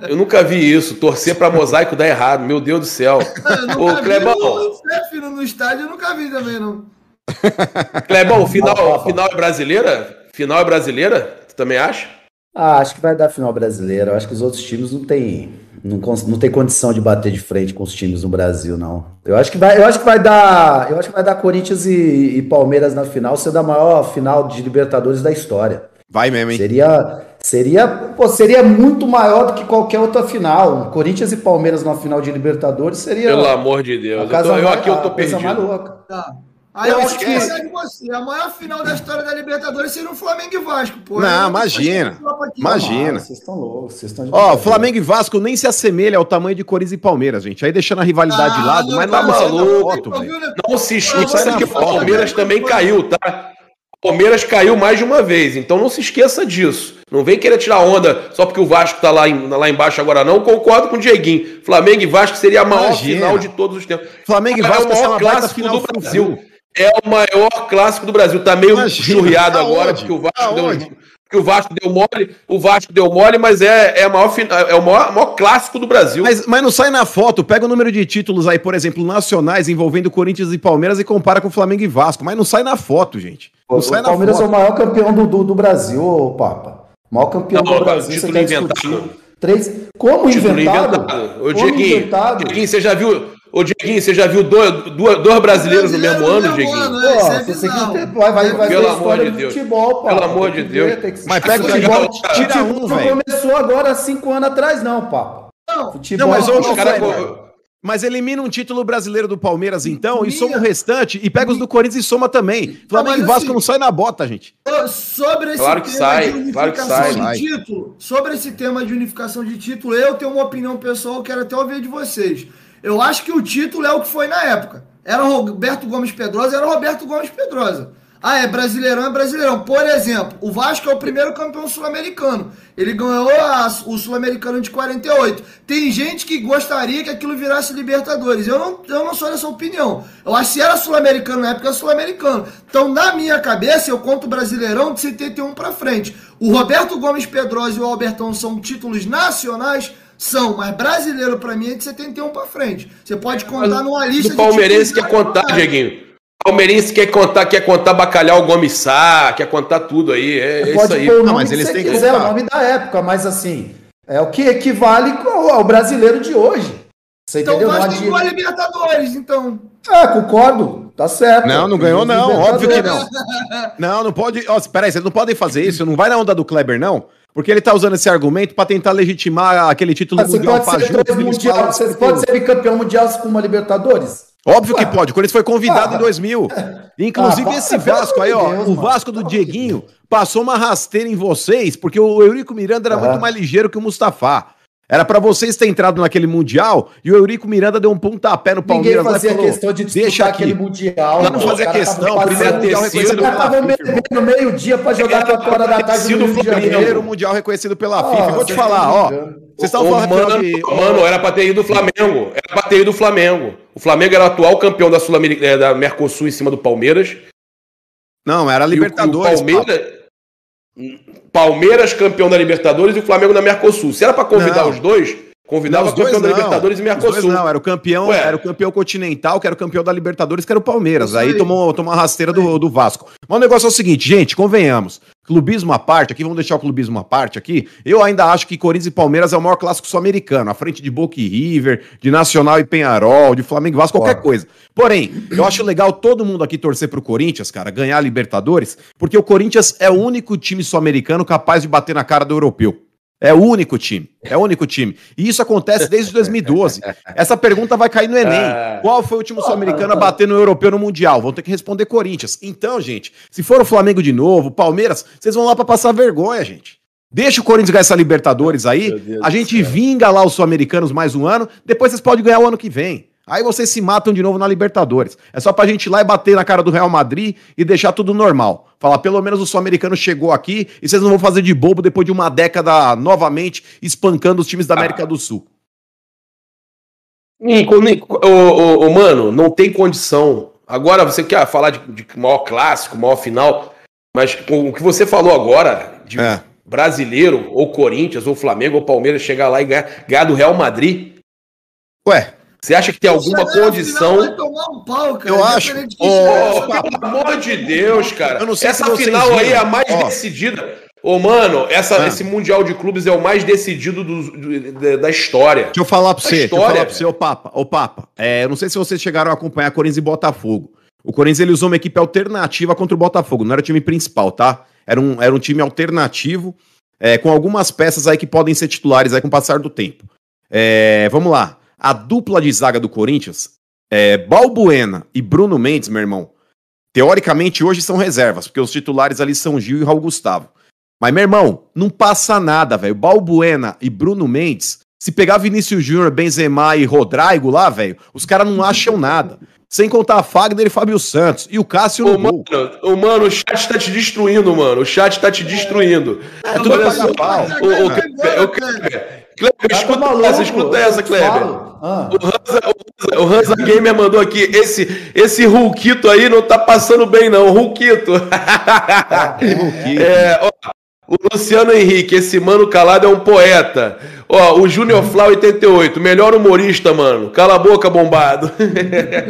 eu nunca vi isso. Torcer pra mosaico dar errado. Meu Deus do céu. Ô, Clebão. Inféfino no estádio eu nunca vi também, não. Clebão, final, final é brasileira? Final é brasileira? Tu também acha? Ah, acho que vai dar final brasileira. Eu acho que os outros times não tem, não, não tem condição de bater de frente com os times no Brasil, não. Eu acho que vai, eu acho que vai dar, eu acho que vai dar Corinthians e, e Palmeiras na final, sendo a maior final de Libertadores da história. Vai mesmo, hein? Seria, seria, pô, seria muito maior do que qualquer outra final. Corinthians e Palmeiras na final de Libertadores seria. Pelo amor de Deus. Eu, tô, eu aqui eu tô perdido. Mais louca. Tá. Aí eu, acho que de você. A maior final da história da Libertadores seria o Flamengo e Vasco, pô. Não, imagina. Imagina. Vocês estão loucos, vocês estão Ó, Flamengo e Vasco nem se assemelha ao tamanho de Corinthians e Palmeiras, gente. Aí deixando a rivalidade ah, de lado, mas tá não, maluco. Não se esqueça que o Palmeiras também caiu, tá? Palmeiras caiu mais de uma vez, então não se esqueça disso. Não vem querer tirar onda só porque o Vasco tá lá, em, lá embaixo agora, não. Concordo com o Dieguinho. Flamengo e Vasco seria a maior Imagina. final de todos os tempos. Flamengo e Vasco é o maior clássico do Brasil. É o maior clássico do Brasil. Tá meio churriado agora, porque o Vasco deu, que o Vasco deu mole, o Vasco deu mole, mas é, é, a maior, é o maior, maior clássico do Brasil. Mas, mas não sai na foto, pega o número de títulos aí, por exemplo, nacionais envolvendo Corinthians e Palmeiras e compara com Flamengo e Vasco, mas não sai na foto, gente. Não o, sai o Palmeiras foto. é o maior campeão do, do, do Brasil, Papa. O maior campeão não, do Brasil. Título inventado. Três. Como título inventado? inventado. Ô, Dieguinho, Dieguinho, você já viu Ô, Dieguinho, você já viu dois, dois, dois brasileiros no mesmo ano, Dieguinho? né? Pô, é você quiser, vai, vai, vai Pelo amor de do Deus. futebol, pá. Pelo amor de que Deus. ver, que- Mas pega o futebol, tira um, velho. não começou agora há cinco anos atrás, não, pá. Não, Futebol, Não, mas ô, Kleber, Mas elimina um título brasileiro do Palmeiras, então, e Minha- soma o restante, e pega os do Corinthians e soma também. Flamengo e Vasco assim- não sai na bota, gente. Sobre esse Claro que tema sai, de claro que unificação sai. de título, sobre esse tema de unificação de título, eu tenho uma opinião pessoal, quero até ouvir de vocês. Eu acho que o título é o que foi na época. Era Roberto Gomes Pedrosa, era Roberto Gomes Pedrosa. Ah, é brasileirão, é brasileirão. Por exemplo, o Vasco é o primeiro campeão sul-americano. Ele ganhou a- o sul-americano de 48. Tem gente que gostaria que aquilo virasse Libertadores. Eu não, eu não sou dessa opinião. Eu acho que era sul-americano na época, é sul-americano. Então, na minha cabeça, eu conto o brasileirão de 71 pra frente. O Roberto Gomes Pedrosa e o Albertão são títulos nacionais. São, mas brasileiro pra mim é de 71 pra frente. Você pode contar numa lista Do palmeirense quer contar. Dieguinho. Palmeirense quer contar, quer contar bacalhau Gomes Sá, quer contar tudo aí. É, é isso Pode aí. pôr o Não, nome mas que eles têm que quiser, o nome da época, mas assim, é o que equivale ao brasileiro de hoje. Você Então o entendeu? Não Vasco a adianta- Libertadores, então. É, concordo, tá certo. Não, não ganhou, não. Óbvio que não. Não, não pode. Ó, peraí, vocês não podem fazer isso. Não vai na onda do Kleber, não. Porque ele tá usando esse argumento pra tentar legitimar aquele título Você mundial pode ser eles mundial, você pode ser bicampeão mundial com uma Libertadores? Óbvio que pode. O Corinthians foi convidado Ah. em 2000. Inclusive, Ah, esse Vasco aí, ó. Deus, o mano. Vasco do Dieguinho passou uma rasteira em vocês, porque o Eurico Miranda era muito mais ligeiro que o Mustafa. Era pra vocês terem entrado naquele Mundial e o Eurico Miranda deu um pontapé no Ninguém Palmeiras. e fazia falou, questão de disputar deixa aqui. aquele mundial. Não, fazia questão, primeiro mundial reconhecido pela FIFA, irmão. bebendo meio-dia pra jogar 4 horas da tarde no Rio de Primeiro Janeiro. mundial reconhecido pela Ah, FIFA. Eu Vou te falar, estão ó. Vocês estavam falando mano, ó, mano, era pra ter ido o Flamengo. Era pra ter ido o Flamengo. O Flamengo era o atual campeão da, Sul da Mercosul em cima do Palmeiras. Não, era E o- Libertadores. e o Palmeiras, Palmeiras campeão da Libertadores e o Flamengo da Mercosul. Se era pra convidar Não. os dois, convidava Não, o campeão da Libertadores e Os dois Mercosul. não, era o campeão, Ué. era o campeão continental, que era o campeão da Libertadores, que era o Palmeiras. Aí. tomou, tomou uma rasteira do, do Vasco. Mas o negócio é o seguinte, gente, convenhamos. Clubismo à parte, aqui vamos deixar o clubismo à parte aqui. Eu ainda acho que Corinthians e Palmeiras é o maior clássico sul-americano, à frente de Boca e River, de Nacional e Penharol, de Flamengo e Vasco, qualquer coisa. Porém, eu acho legal todo mundo aqui torcer pro Corinthians, cara, ganhar a Libertadores, porque o Corinthians é o único time sul-americano capaz de bater na cara do europeu. É o único time. É o único time. E isso acontece desde 2012. Essa pergunta vai cair no Enem. Ah. Qual foi o time sul-americano a bater no europeu no Mundial? Vão ter que responder Corinthians. Então, gente, se for o Flamengo de novo, Palmeiras, vocês vão lá pra passar vergonha, gente. Deixa o Corinthians ganhar essa Libertadores aí. A gente vinga lá os sul-americanos mais um ano. Depois vocês podem ganhar o ano que vem. Aí vocês se matam de novo na Libertadores. É só pra gente ir lá e bater na cara do Real Madrid e deixar tudo normal. Falar, pelo menos o sul-americano chegou aqui e vocês não vão fazer de bobo depois de uma década novamente espancando os times da América do Sul. Ô, ô, mano, não tem condição. Agora você quer falar de, de maior clássico, maior final, mas com o que você falou agora, de É. brasileiro, ou Corinthians, ou Flamengo, ou Palmeiras chegar lá e ganhar, ganhar do Real Madrid, Ué, você acha que tem alguma condição? Vai tomar um pau, cara. Eu acho. chegar. pelo amor de Deus, cara. Eu não sei essa final aí é a mais Ó. decidida. Ô, mano, essa, Ah. esse Mundial de Clubes é o mais decidido do- do- da- da história. Deixa eu falar pra A você, deixa eu história, falar pra você, ô Papa, ô Papa. É, eu não sei se vocês chegaram a acompanhar Corinthians e Botafogo. O Corinthians ele usou uma equipe alternativa contra o Botafogo, não era o time principal, tá? Era um, era um time alternativo, é, com algumas peças aí que podem ser titulares aí com o passar do tempo. É, vamos lá. A dupla de zaga do Corinthians, é, Balbuena e Bruno Mendes, meu irmão, teoricamente hoje são reservas, porque os titulares ali são Gil e Raul Gustavo. Mas, meu irmão, não passa nada, velho. Balbuena e Bruno Mendes, se pegar Vinícius Júnior, Benzema e Rodrigo lá, velho, os caras não acham nada. Sem contar Fagner e Fábio Santos. E o Cássio Ô, no mano, gol. mano, o chat tá te destruindo, mano. O chat tá te destruindo. É tudo Olha só. pau. Ô, ô, Kleber, Tá escuta maluco, essa, escuta essa, Kleber. Ah. O Hansa, Gamer mandou aqui. Esse, esse Hulkito aí não tá passando bem, não. Hulkito. É, ó, o Luciano Henrique, esse mano calado é um poeta. Ó, o Júnior Flau 88, melhor humorista, mano. Cala a boca, bombado.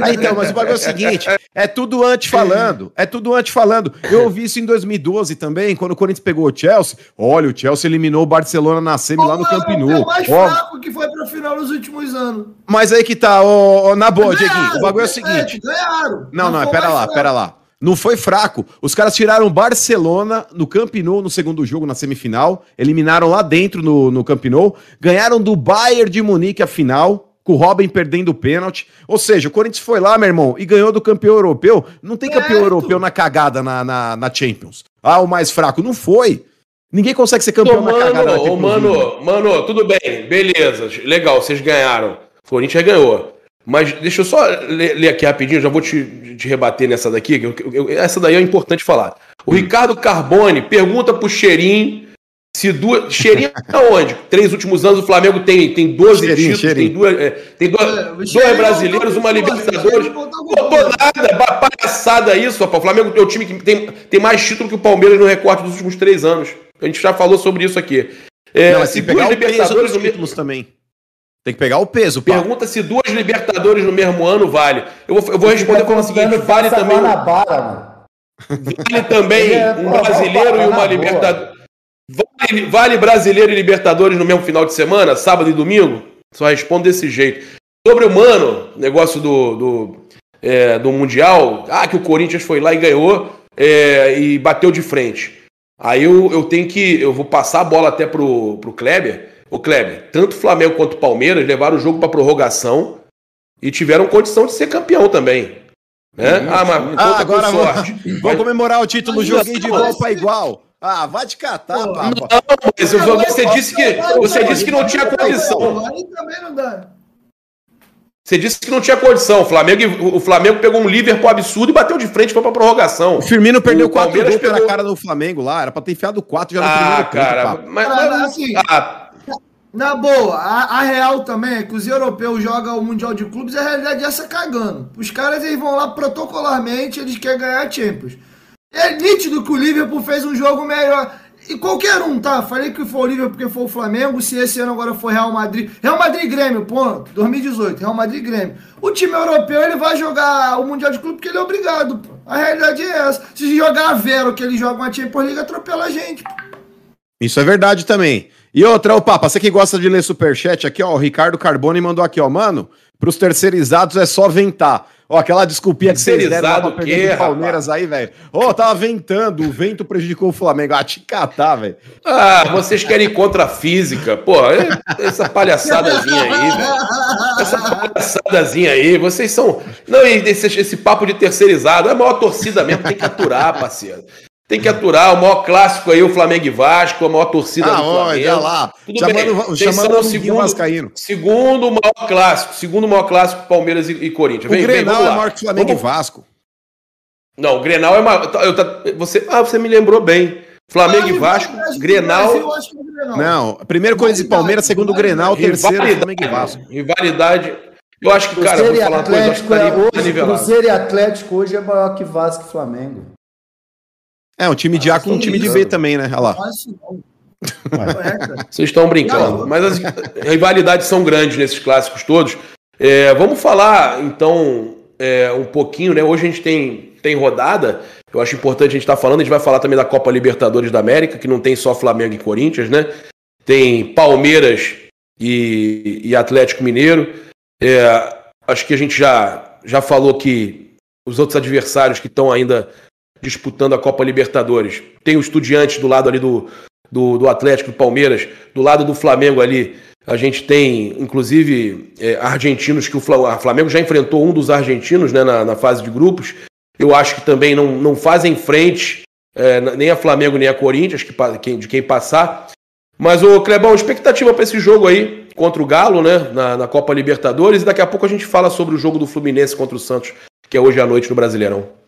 Ah, então, mas o bagulho é o seguinte: é tudo antes falando. É tudo antes falando. Eu ouvi isso em 2012 também, quando o Corinthians pegou o Chelsea. Olha, o Chelsea eliminou o Barcelona na semi lá no Camp Nou. É o mais Ó, fraco que foi pra final nos últimos anos. mas aí que tá, ó, ó, na boa, Dieguinho. O bagulho é o seguinte. Ganharam. Não, não, foi pera lá, fraco. pera lá. Não foi fraco. Os caras tiraram Barcelona no Camp Nou no segundo jogo, na semifinal. Eliminaram lá dentro no, no Camp Nou. Ganharam do Bayern de Munique a final, com o Robin perdendo o pênalti. Ou seja, o Corinthians foi lá, meu irmão, e ganhou do campeão europeu. Não tem campeão Certo. europeu na cagada na, na, na Champions. Ah, o mais fraco. Não foi. Ninguém consegue ser campeão na cagada na mano, ô, mano, mano, tudo bem, beleza, legal, vocês ganharam. O Corinthians ganhou. Mas deixa eu só ler, ler aqui rapidinho, já vou te, te rebater nessa daqui, que eu- eu- essa daí é importante falar. O Ricardo Carbone pergunta pro Cheirinho se duas. Cheirinho aonde? Três últimos anos o Flamengo tem, tem 12 Cheirinho, títulos, Cheirinho. tem duas. é, tem duas, É, dois brasileiros, uma Libertadores. tô força. nada, ba- palhaçada isso, rapaz. O Flamengo é o time que tem, tem mais título que o Palmeiras no recorte dos últimos três anos. A gente já falou sobre isso aqui. É, Não, se pegar duas o peso Libertadores dos títulos também. Tem que pegar o peso, pá. Pergunta se duas Libertadores no mesmo ano vale. Eu vou, eu vou responder falando o seguinte: vale também, Guanabara, mano. vale também É, um pô, brasileiro e uma Libertadores. Vale, vale brasileiro e Libertadores no mesmo final de semana, sábado e domingo? Só respondo desse jeito. Sobre o Mano, negócio do, do, é, do Mundial, ah, que o Corinthians foi lá e ganhou é, e bateu de frente. Aí eu, eu tenho que. Eu vou passar a bola até pro, pro Kleber. Ô Kleber, tanto o Flamengo quanto o Palmeiras levaram o jogo para prorrogação e tiveram condição de ser campeão também. Né? ah, mas Ah, com agora vamos, sorte. vamos comemorar o título, Mas joguei de não igual. Ah, vai te catar, Pô, papa. Não, mas eu- você disse que você disse que não tinha condição. Você disse que não tinha condição. O Flamengo, o Flamengo pegou um Liverpool absurdo e bateu de frente e foi pra prorrogação. O Firmino perdeu O quatro Palmeiras gols pela pegou- cara do Flamengo lá. Era pra ter enfiado quatro já no Ah, primeiro cara, papa. mas, Cara, mas- assim, ah, Na boa, a, a real também é que os europeus jogam o Mundial de Clubes e a realidade é essa cagando. Os caras eles vão lá protocolarmente, eles querem ganhar a Champions. É nítido que o Liverpool fez um jogo melhor. E qualquer um, tá? Falei que foi o Liverpool porque foi o Flamengo, se esse ano agora for Real Madrid. Real Madrid Grêmio, ponto. 2018, Real Madrid Grêmio. O time europeu ele vai jogar o Mundial de Clube porque ele é obrigado. Pô. A realidade é essa. Se jogar a Vero que eles jogam a Champions League, atropela a gente. Pô. Isso é verdade também. E outra, ô Papa, você que gosta de ler superchat aqui, ó, o Ricardo Carbone mandou aqui, ó, mano, pros terceirizados é só ventar. Ó, aquela desculpinha que vocês deram pra o perder do Palmeiras aí, velho. Ó, tava ventando, o vento prejudicou o Flamengo. Ah, te catar, velho. ah, vocês querem contra a física. Pô, é- essa palhaçadazinha aí, velho. Essa palhaçadazinha aí, vocês são. Não, e esse, esse papo de terceirizado, é a maior torcida mesmo, tem que aturar, parceiro. Tem que aturar, o maior clássico aí, o Flamengo e Vasco, a maior torcida do Flamengo. olha lá. Tudo chamando bem. chamando o o segundo segundo, Vascaíno. segundo maior clássico, segundo maior clássico Palmeiras e, e Corinthians. O Vem, vem, Grenal vamos é maior que o Flamengo Vamos- e Vasco. Não, o Grenal é maior. eu tá- você, ah, você me lembrou bem. Flamengo e Ah, Vasco, rivalidade do Grenal. Eu acho que é o Grenal. Não, primeiro Corinthians e Palmeiras, segundo Grenal, terceiro Flamengo e Vasco. rivalidade. Eu acho que, cara, Cruzeiro vou e falar uma coisa, acho que Atlético tá é tá hoje. Cruzeiro e Atlético hoje é maior que Vasco e Flamengo. É, um time de A com um time de B também, né? Olha lá. Cara. Vocês estão brincando. Não. Mas as rivalidades são grandes nesses clássicos todos. É, vamos falar, então, é, um pouquinho, né? Hoje a gente tem, tem rodada. Eu acho importante a gente estar falando. A gente vai falar também da Copa Libertadores da América, que não tem só Flamengo e Corinthians, né? Tem Palmeiras e, e Atlético Mineiro. É, acho que a gente já, já falou que os outros adversários que estão ainda disputando a Copa Libertadores. Tem o Estudiantes do lado ali do, do, do Atlético, do Palmeiras, do lado do Flamengo ali. A gente tem, inclusive, é, argentinos que o Flamengo já enfrentou um dos argentinos né, na, na fase de grupos. Eu acho que também não, não fazem frente é, nem a Flamengo nem a Corinthians, que, de quem passar. Mas, ô Clebão, expectativa para esse jogo aí contra o Galo, né, na, na Copa Libertadores. E daqui a pouco a gente fala sobre o jogo do Fluminense contra o Santos, que é hoje à noite no Brasileirão.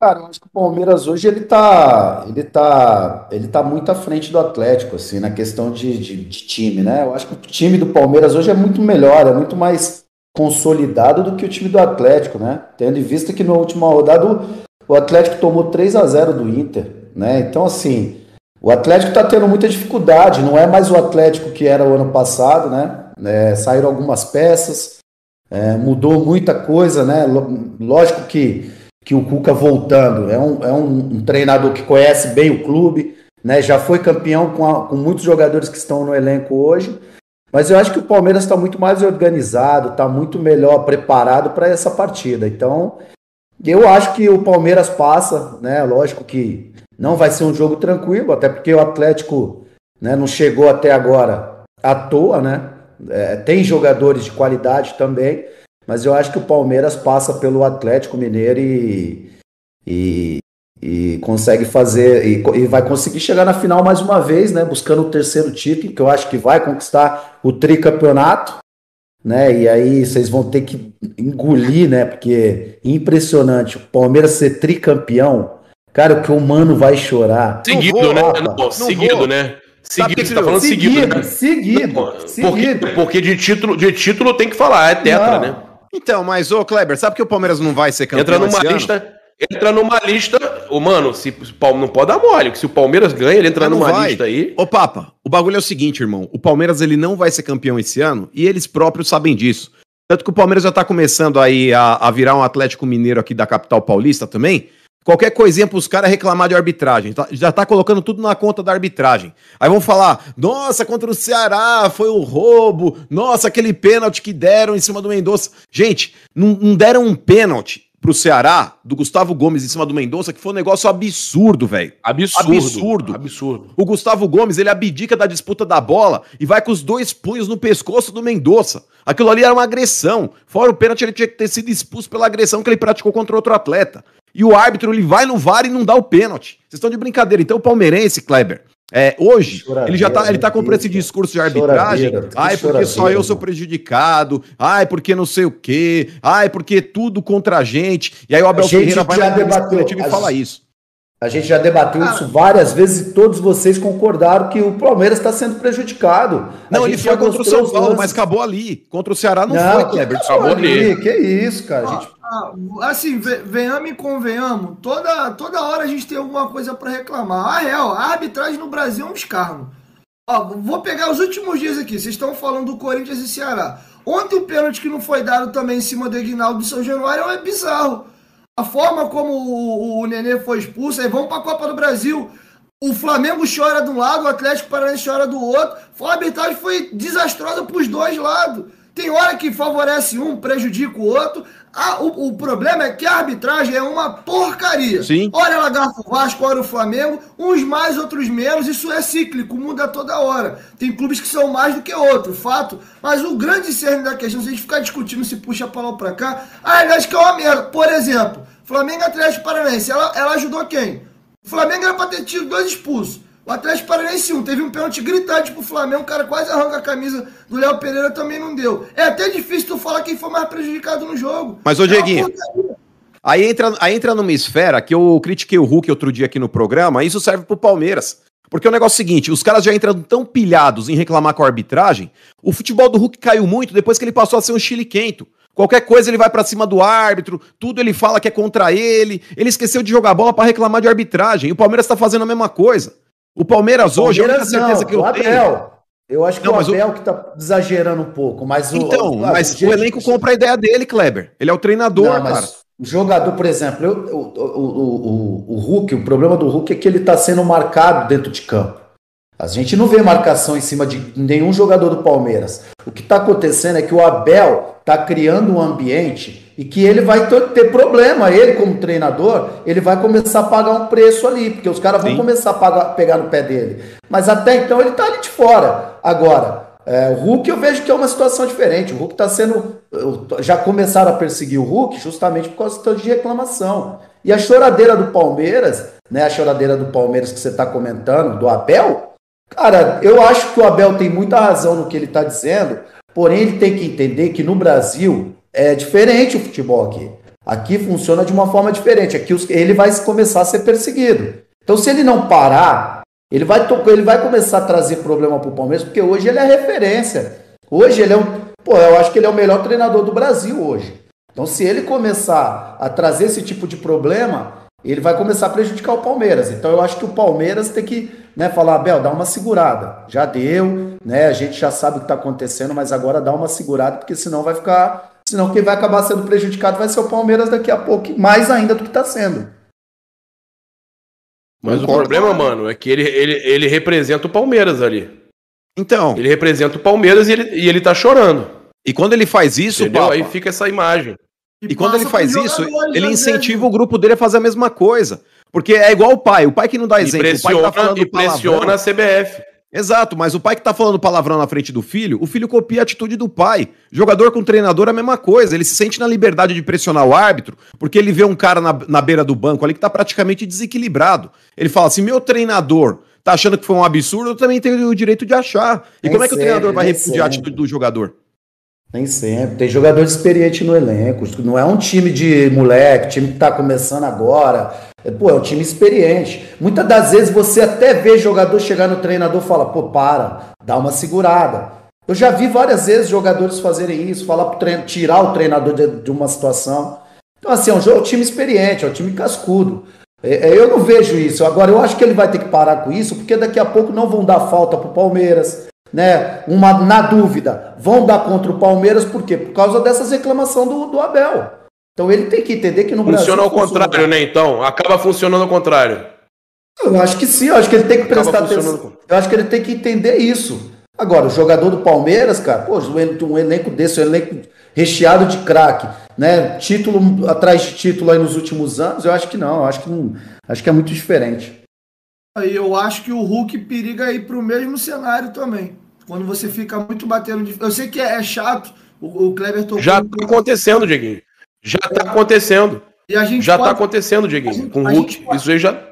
Cara, eu acho que o Palmeiras hoje ele tá, ele tá, ele tá muito à frente do Atlético, assim, na questão de, de, de time, né? Eu acho que o time do Palmeiras hoje é muito melhor, é muito mais consolidado do que o time do Atlético, né? Tendo em vista que na última rodada o, Atlético tomou 3 a 0 do Inter, né? Então, assim, O Atlético está tendo muita dificuldade, não é mais o Atlético que era o ano passado, né? É, saíram algumas peças, é, mudou muita coisa, né? Lógico que, que o Cuca voltando é, um, é um, um treinador que conhece bem o clube, né? Já foi campeão com, a, com muitos jogadores que estão no elenco hoje, mas eu acho que o Palmeiras está muito mais organizado, está muito melhor preparado para essa partida. Então, eu acho que o Palmeiras passa, né? Lógico que não vai ser um jogo tranquilo, até porque o Atlético né, não chegou até agora à toa, né? É, tem jogadores de qualidade também, mas eu acho que o Palmeiras passa pelo Atlético Mineiro e, e, e consegue fazer e, e, vai conseguir chegar na final mais uma vez, né? Buscando o terceiro título, que eu acho que vai conquistar o tricampeonato, né? E aí vocês vão ter que engolir, né? Porque impressionante, o Palmeiras ser tricampeão Cara, o que o mano vai chorar. Seguido, vou, né? Não, não, seguido, vou. né? Seguido, você tá falando seguido, seguido né? Seguido, não, seguido. Porque, porque de, título, de título tem que falar, é tetra, não. né? Então, mas, ô Kleber, sabe que o Palmeiras não vai ser campeão Entra numa lista... Ano? Entra numa lista, o mano, se o Palmeiras não pode dar mole, se o Palmeiras ganha, ele entra numa vai. lista aí. Ô Papa, o bagulho é o seguinte, irmão, o Palmeiras ele não vai ser campeão esse ano e eles próprios sabem disso. Tanto que o Palmeiras já tá começando aí a, a virar um Atlético Mineiro aqui da capital paulista também. Qualquer coisinha para os caras reclamar de arbitragem. Tá, já tá colocando tudo na conta da arbitragem. Aí vão falar: nossa, contra o Ceará foi um roubo. Nossa, aquele pênalti que deram em cima do Mendonça. Gente, não, não deram um pênalti pro Ceará, do Gustavo Gomes em cima do Mendonça, que foi um negócio absurdo, velho. Absurdo. Absurdo. Absurdo. O Gustavo Gomes, ele abdica da disputa da bola e vai com os dois punhos no pescoço do Mendonça. Aquilo ali era uma agressão. Fora o pênalti, ele tinha que ter sido expulso pela agressão que ele praticou contra outro atleta. E o árbitro ele vai no VAR e não dá o pênalti. Vocês estão de brincadeira. Então o palmeirense, Kleber, é, hoje, ele já tá, ele tá comprando esse discurso de arbitragem. Ai, porque só eu sou prejudicado. Ai, porque não sei o quê. Ai, porque tudo contra a gente. E aí o Abel Ferreira vai na debateu, e fala isso. A gente já debateu isso várias vezes e todos vocês concordaram que o Palmeiras está sendo prejudicado. Não, ele foi contra o São Paulo, mas acabou ali. Contra o Ceará não, não foi, Kleber. Acabou ali. Que isso, cara. Ah, gente... ah, assim, venhamos e convenhamos. Toda, toda hora a gente tem alguma coisa para reclamar. A real, a arbitragem no Brasil é um escarno. Ó, vou pegar os últimos dias aqui. Vocês estão falando do Corinthians e Ceará. Ontem o pênalti que não foi dado também em cima do Ignaldo de São Januário é bizarro a forma como o, o Nenê foi expulso, aí vamos para a Copa do Brasil. O Flamengo chora de um lado, o Atlético Paranaense chora do outro. A arbitragem foi desastrosa para os dois lados. Tem hora que favorece um, prejudica o outro. Ah, o, o, problema é que a arbitragem é uma porcaria. Sim. Olha ela garfa o Vasco, olha o Flamengo, uns mais, outros menos. Isso é cíclico, muda toda hora. Tem clubes que são mais do que outros, fato. Mas o grande cerne da questão, se a gente ficar discutindo se puxa para lá ou para cá, a realidade é que é uma merda. Por exemplo, Flamengo Atlético Paranaense, ela, ela ajudou quem? O Flamengo era para ter tido dois expulsos. O Atlético Paranaense um, teve um pênalti gritante pro Flamengo, o cara quase arranca a camisa do Léo Pereira, também não deu. É até difícil tu falar quem foi mais prejudicado no jogo. Mas, ô é Dieguinho, aí entra, aí entra numa esfera que eu critiquei o Hulk outro dia aqui no programa, isso serve pro Palmeiras. Porque o negócio é o seguinte, os caras já entram tão pilhados em reclamar com a arbitragem, o futebol do Hulk caiu muito depois que ele passou a ser um chile quento. Qualquer coisa ele vai para cima do árbitro, tudo ele fala que é contra ele. Ele esqueceu de jogar bola para reclamar de arbitragem. E o Palmeiras tá fazendo a mesma coisa. O Palmeiras, o Palmeiras hoje, a certeza não, que eu Abel. tenho. Eu acho que não, o Abel o... que tá exagerando um pouco, mas então, o. Então, mas o, o elenco compra a ideia dele, Kleber. Ele é o treinador, não, cara. O jogador, por exemplo, eu, o, o, o, o Hulk, o problema do Hulk é que ele está sendo marcado dentro de campo. A gente não vê marcação em cima de nenhum jogador do Palmeiras. O que está acontecendo é que o Abel está criando um ambiente e que ele vai ter problema. Ele, como treinador, ele vai começar a pagar um preço ali, porque os caras vão Sim. começar a pagar, pegar no pé dele. Mas até então ele está ali de fora. Agora, é, o Hulk eu vejo que é uma situação diferente. O Hulk está sendo. Já começaram a perseguir o Hulk justamente por causa de reclamação. E a choradeira do Palmeiras, né? A choradeira do Palmeiras que você está comentando, do Abel, Cara, eu acho que o Abel tem muita razão no que ele está dizendo, porém ele tem que entender que no Brasil é diferente o futebol aqui. Aqui funciona de uma forma diferente. Aqui ele vai começar a ser perseguido. Então, se ele não parar, ele vai, ele vai começar a trazer problema para o Palmeiras, porque hoje ele é referência. Hoje ele é um. Pô, eu acho que ele é o melhor treinador do Brasil hoje. Então, se ele começar a trazer esse tipo de problema, ele vai começar a prejudicar o Palmeiras. Então eu acho que o Palmeiras tem que né, falar, Abel, dá uma segurada. Já deu, né? A gente já sabe o que está acontecendo, mas agora dá uma segurada, porque senão vai ficar. Senão quem vai acabar sendo prejudicado vai ser o Palmeiras daqui a pouco, mais ainda do que está sendo. Mas o problema, mano, é que ele, ele, ele representa o Palmeiras ali. Então. Ele representa o Palmeiras e ele, e ele tá chorando. E quando ele faz isso, Entendeu? Papa, aí fica essa imagem. E, e quando ele faz isso, ele incentiva o grupo dele a fazer a mesma coisa. Porque é igual o pai, o pai que não dá exemplo. E pressiona, o pai tá falando e pressiona a CBF. Exato, mas o pai que tá falando palavrão na frente do filho, o filho copia a atitude do pai. Jogador com treinador é a mesma coisa, ele se sente na liberdade de pressionar o árbitro, porque ele vê um cara na, na beira do banco ali que tá praticamente desequilibrado. Ele fala assim: meu treinador tá achando que foi um absurdo, eu também tenho o direito de achar. E nem como é que sempre, o treinador vai repudiar a atitude do jogador? Nem sempre. Tem jogador experiente no elenco. Não é um time de moleque, time que tá começando agora. É, pô, é um time experiente. Muitas das vezes você até vê jogador chegar no treinador e fala, pô, para, dá uma segurada. Eu já vi várias vezes jogadores fazerem isso, falar pro treino, tirar o treinador de, de uma situação. Então, assim, é um, é um time experiente, é um time cascudo. É, é, eu não vejo isso. Agora, eu acho que ele vai ter que parar com isso, porque daqui a pouco não vão dar falta pro Palmeiras. Né? Uma, na dúvida, vão dar contra o Palmeiras, por quê? Por causa dessas reclamações do, do Abel. Então ele tem que entender que no funciona Brasil. Funciona ao contrário, né? Então, acaba funcionando ao contrário. Eu acho que sim, eu acho que ele tem que prestar atenção. Eu acho que ele tem que entender isso. Agora, o jogador do Palmeiras, cara, pô, um elenco desse, um elenco recheado de craque, né? Título atrás de título aí nos últimos anos, eu acho que não, eu acho que não, acho que é muito diferente. Aí eu acho que o Hulk periga ir para o mesmo cenário também. Quando você fica muito batendo de. Eu sei que é, é chato, o, o Kleber tocou. Já tá acontecendo, Dieguinho. Já tá acontecendo. Já tá pode... tá acontecendo, Dieguinho, com o Hulk. Pode... Isso aí já.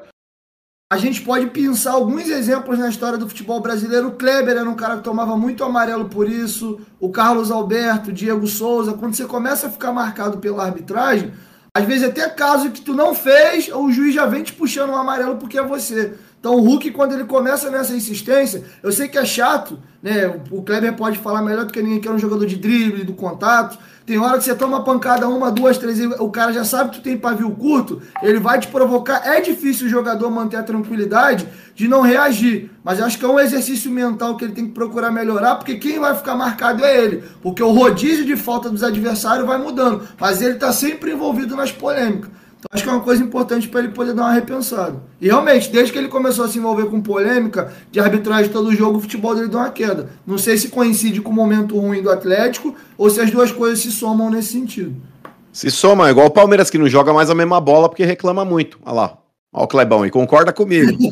A gente pode pensar alguns exemplos na história do futebol brasileiro. O Kleber era um cara que tomava muito amarelo por isso. O Carlos Alberto, Diego Souza. Quando você começa a ficar marcado pela arbitragem, às vezes até caso que tu não fez, o juiz já vem te puxando um amarelo porque é você. Então o Hulk, quando ele começa nessa insistência, eu sei que é chato, né? O Kleber pode falar melhor do que ninguém que é um jogador de drible, do contato. Tem hora que você toma pancada uma, duas, três, o cara já sabe que tu tem pavio curto, ele vai te provocar. É difícil o jogador manter a tranquilidade de não reagir. Mas acho que é um exercício mental que ele tem que procurar melhorar, porque quem vai ficar marcado é ele. Porque o rodízio de falta dos adversários vai mudando. Mas ele está sempre envolvido nas polêmicas. Então, acho que é uma coisa importante para ele poder dar uma repensada. E realmente, desde que ele começou a se envolver com polêmica de arbitragem todo jogo, o futebol dele deu uma queda. Não sei se coincide com o momento ruim do Atlético ou se as duas coisas se somam nesse sentido. Se somam, é igual o Palmeiras que não joga mais a mesma bola porque reclama muito. Olha lá. Olha o Clebão e concorda comigo. o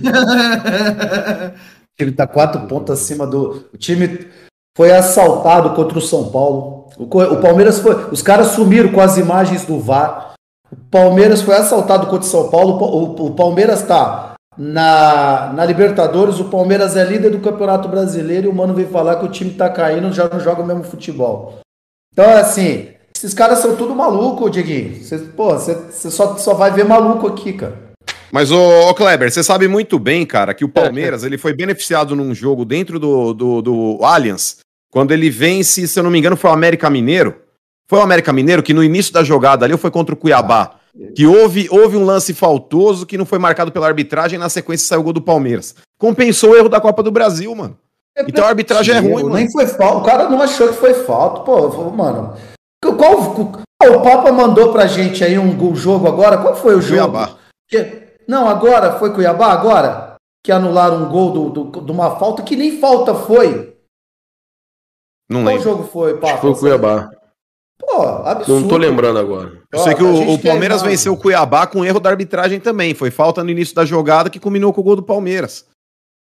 time tá quatro pontos acima do. O time foi assaltado contra o São Paulo. O, o Palmeiras foi. Os caras sumiram com as imagens do VAR. O Palmeiras foi assaltado contra o São Paulo. O, Palmeiras está na, na Libertadores. O Palmeiras é líder do Campeonato Brasileiro. E o mano veio falar que o time está caindo, já não joga o mesmo futebol. Então, é assim, esses caras são tudo maluco, Dieguinho. Você, pô, você, você só, só vai ver maluco aqui, cara. Mas, ô, ô, Kleber, você sabe muito bem, cara, que o Palmeiras ele foi beneficiado num jogo dentro do, do, do Allianz, quando ele vence, se eu não me engano, foi o América Mineiro. Foi o América Mineiro que no início da jogada ali foi contra o Cuiabá. Que houve, houve um lance faltoso que não foi marcado pela arbitragem e na sequência saiu o gol do Palmeiras. Compensou o erro da Copa do Brasil, mano. Então a arbitragem é ruim, mano. Nem foi falta. O cara não achou que foi falta. Pô, mano. Qual, qual, o Papa mandou pra gente aí um, um jogo agora? Qual foi o jogo? Cuiabá. Que, não, agora foi Cuiabá, agora? Que anularam um gol do, do, de uma falta que nem falta foi. Não Qual lembro. jogo foi, Papa? Acho que foi Cuiabá. Pô, absurdo. Não tô lembrando agora. Eu sei que o, o Palmeiras tem, venceu o Cuiabá com erro da arbitragem também. Foi falta no início da jogada que combinou com o gol do Palmeiras.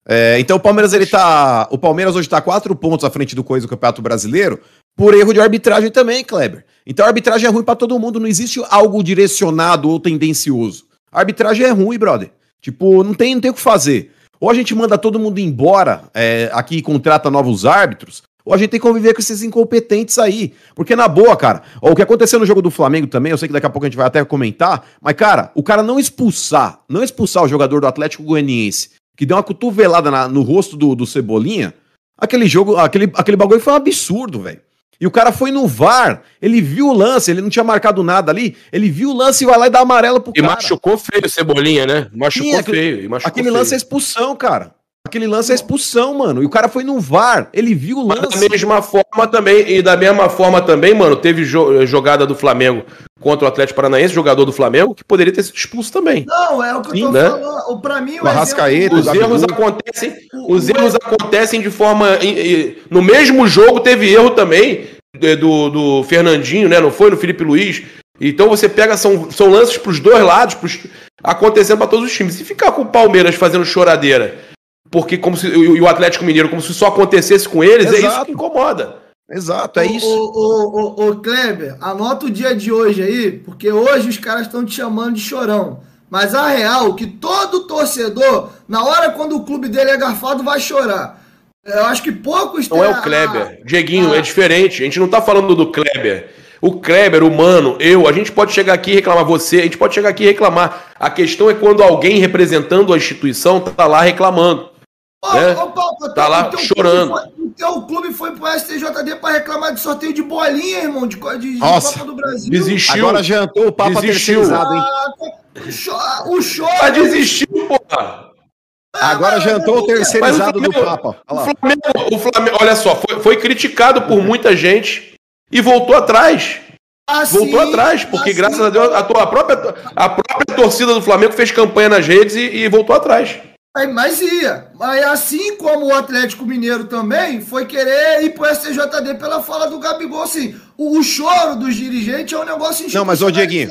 É, então o Palmeiras ele tá. O Palmeiras hoje tá quatro pontos à frente do coisa do Campeonato Brasileiro por erro de arbitragem também, Kleber. Então a arbitragem é ruim para todo mundo, não existe algo direcionado ou tendencioso. A arbitragem é ruim, brother. Tipo, não tem, não tem o que fazer. Ou a gente manda todo mundo embora é, aqui e contrata novos árbitros, ou a gente tem que conviver com esses incompetentes aí. Porque na boa, cara, ó, o que aconteceu no jogo do Flamengo também, eu sei que daqui a pouco a gente vai até comentar, mas, cara, o cara não expulsar, não expulsar o jogador do Atlético Goianiense, que deu uma cotovelada na, no rosto do, do Cebolinha, aquele jogo, aquele, aquele bagulho foi um absurdo, velho. E o cara foi no VAR, ele viu o lance, ele não tinha marcado nada ali, ele viu o lance e vai lá e dá amarelo pro e cara. E machucou feio o Cebolinha, né? Machucou Sim, aquele, feio. Machucou aquele feio. lance é expulsão, cara. Aquele lance é expulsão, mano. E o cara foi no VAR, ele viu o lance. Mas da mesma forma também, e da mesma forma também, mano, teve jo jogada do Flamengo contra o Atlético Paranaense, jogador do Flamengo, que poderia ter sido expulso também. Não, é o que eu tô né? falando. Pra mim, o, o Arrascaeta, os erros acontecem, os erros acontecem de forma. No mesmo jogo teve erro também do, do Fernandinho, né? Não foi no Felipe Luiz. Então você pega, são, são lances pros dois lados, pros, acontecendo para todos os times. Se ficar com o Palmeiras fazendo choradeira porque como se, e o Atlético Mineiro, como se só acontecesse com eles, Exato. é isso que incomoda. Exato, é isso. Ô, ô, ô, ô, Kleber, anota o dia de hoje aí, porque hoje os caras estão te chamando de chorão. Mas a real, que todo torcedor, na hora quando o clube dele é garfado, vai chorar. Eu acho que poucos Não é o Kleber. Dieguinho, é diferente. A gente não tá falando do Kleber. O Kleber, o Mano, eu, a gente pode chegar aqui e reclamar, você, a gente pode chegar aqui e reclamar. A questão é quando alguém representando a instituição tá lá reclamando. Ô, né? ô, Paulo, tá lá chorando. Foi, o teu clube foi pro STJD para reclamar de sorteio de bolinha, irmão, de, de, de Copa do Brasil. Desistiu. Agora jantou o Papa desistiu. terceirizado, hein? Ah, o choro. Mas desistiu, porra. Ah, Agora jantou o terceirizado o Flamengo, do Papa. Olha, o Flamengo, o Flamengo, olha só, foi, foi, criticado por muita gente e voltou atrás. Assim, voltou atrás, porque assim, graças a Deus a, tua, a, própria, a própria torcida do Flamengo fez campanha nas redes e, e voltou atrás. Mas ia. Mas assim como o Atlético Mineiro também foi querer ir pro STJD pela fala do Gabigol, assim. O, o choro dos dirigentes é um negócio Não, mas ô Dieguinho.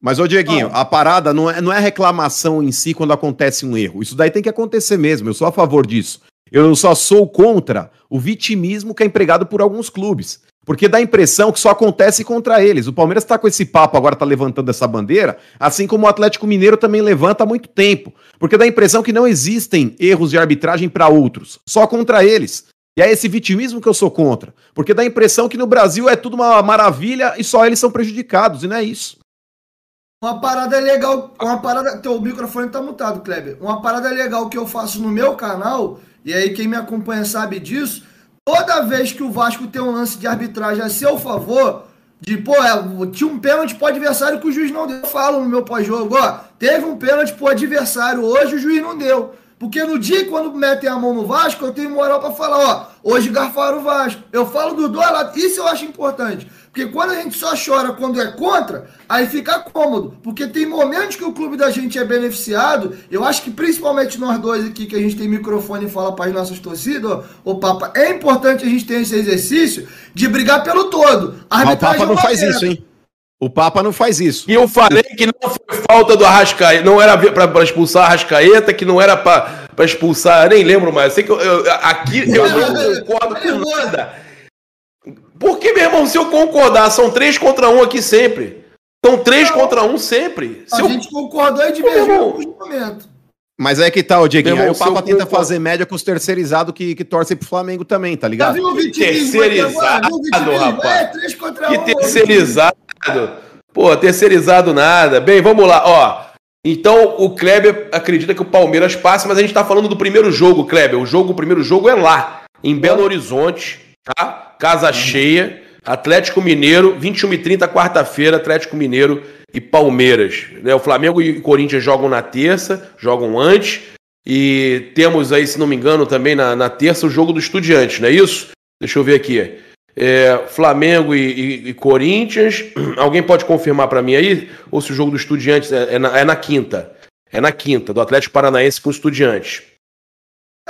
Mas, ô Dieguinho, ah. a parada não é, não é reclamação em si quando acontece um erro. Isso daí tem que acontecer mesmo. Eu sou a favor disso. Eu só sou contra o vitimismo que é empregado por alguns clubes. Porque dá a impressão que só acontece contra eles. O Palmeiras está com esse papo agora, está levantando essa bandeira, assim como o Atlético Mineiro também levanta há muito tempo. Porque dá a impressão que não existem erros de arbitragem para outros, só contra eles. E é esse vitimismo que eu sou contra. Porque dá a impressão que no Brasil é tudo uma maravilha e só eles são prejudicados, e não é isso. Uma parada legal, uma parada. Teu microfone tá mutado, Kleber. Uma parada legal que eu faço no meu canal, e aí quem me acompanha sabe disso Toda vez que o Vasco tem um lance de arbitragem a seu favor, de, pô, é, tinha um pênalti pro adversário que o juiz não deu. Eu falo no meu pós-jogo, ó, teve um pênalti pro adversário hoje, o juiz não deu. Porque no dia quando metem a mão no Vasco, eu tenho moral para falar, ó, hoje garfaram o Vasco. Eu falo dos dois lados, isso eu acho importante. Porque quando a gente só chora quando é contra, aí fica cômodo. Porque tem momentos que o clube da gente é beneficiado. Eu acho que principalmente nós dois aqui, que a gente tem microfone e fala para as nossas torcidas, ô Papa, é importante a gente ter esse exercício de brigar pelo todo. A Mas o Papa não faz isso, hein? O Papa não faz isso. E eu falei que não foi falta do Arrascaeta, não era para expulsar a Arrascaeta, que não era para expulsar, nem lembro mais. Sei que eu, eu, aqui eu não concordo com nada. Porque, meu irmão, se eu concordar, são três contra um aqui sempre. São três não, contra um sempre. Se a eu... gente concordou e divergiu em alguns momentos. Mas é que tal, tá, Dieguinho. Aí o Papa tenta concordo... fazer média com os terceirizados que, que torcem pro Flamengo também, tá ligado? Já viu o terceirizado, rapaz. É, três contra que um, terceirizado. Pô, terceirizado nada. Bem, vamos lá, ó. Então o Kleber acredita que o Palmeiras passa, mas a gente tá falando do primeiro jogo, Kleber. O jogo, o primeiro jogo é lá, em Belo Horizonte, tá? casa cheia. Atlético Mineiro, 21 e 30 quarta-feira, Atlético Mineiro e Palmeiras. Né? O Flamengo e o Corinthians jogam na terça, jogam antes. E temos aí, se não me engano, também na, na terça o jogo do Estudiantes, não é isso? Deixa eu ver aqui. É, Flamengo e, e, e, Corinthians. Alguém pode confirmar para mim aí? Ou se o jogo do Estudiantes é, é, na, é na quinta? É na quinta, do Atlético Paranaense com o Estudiantes.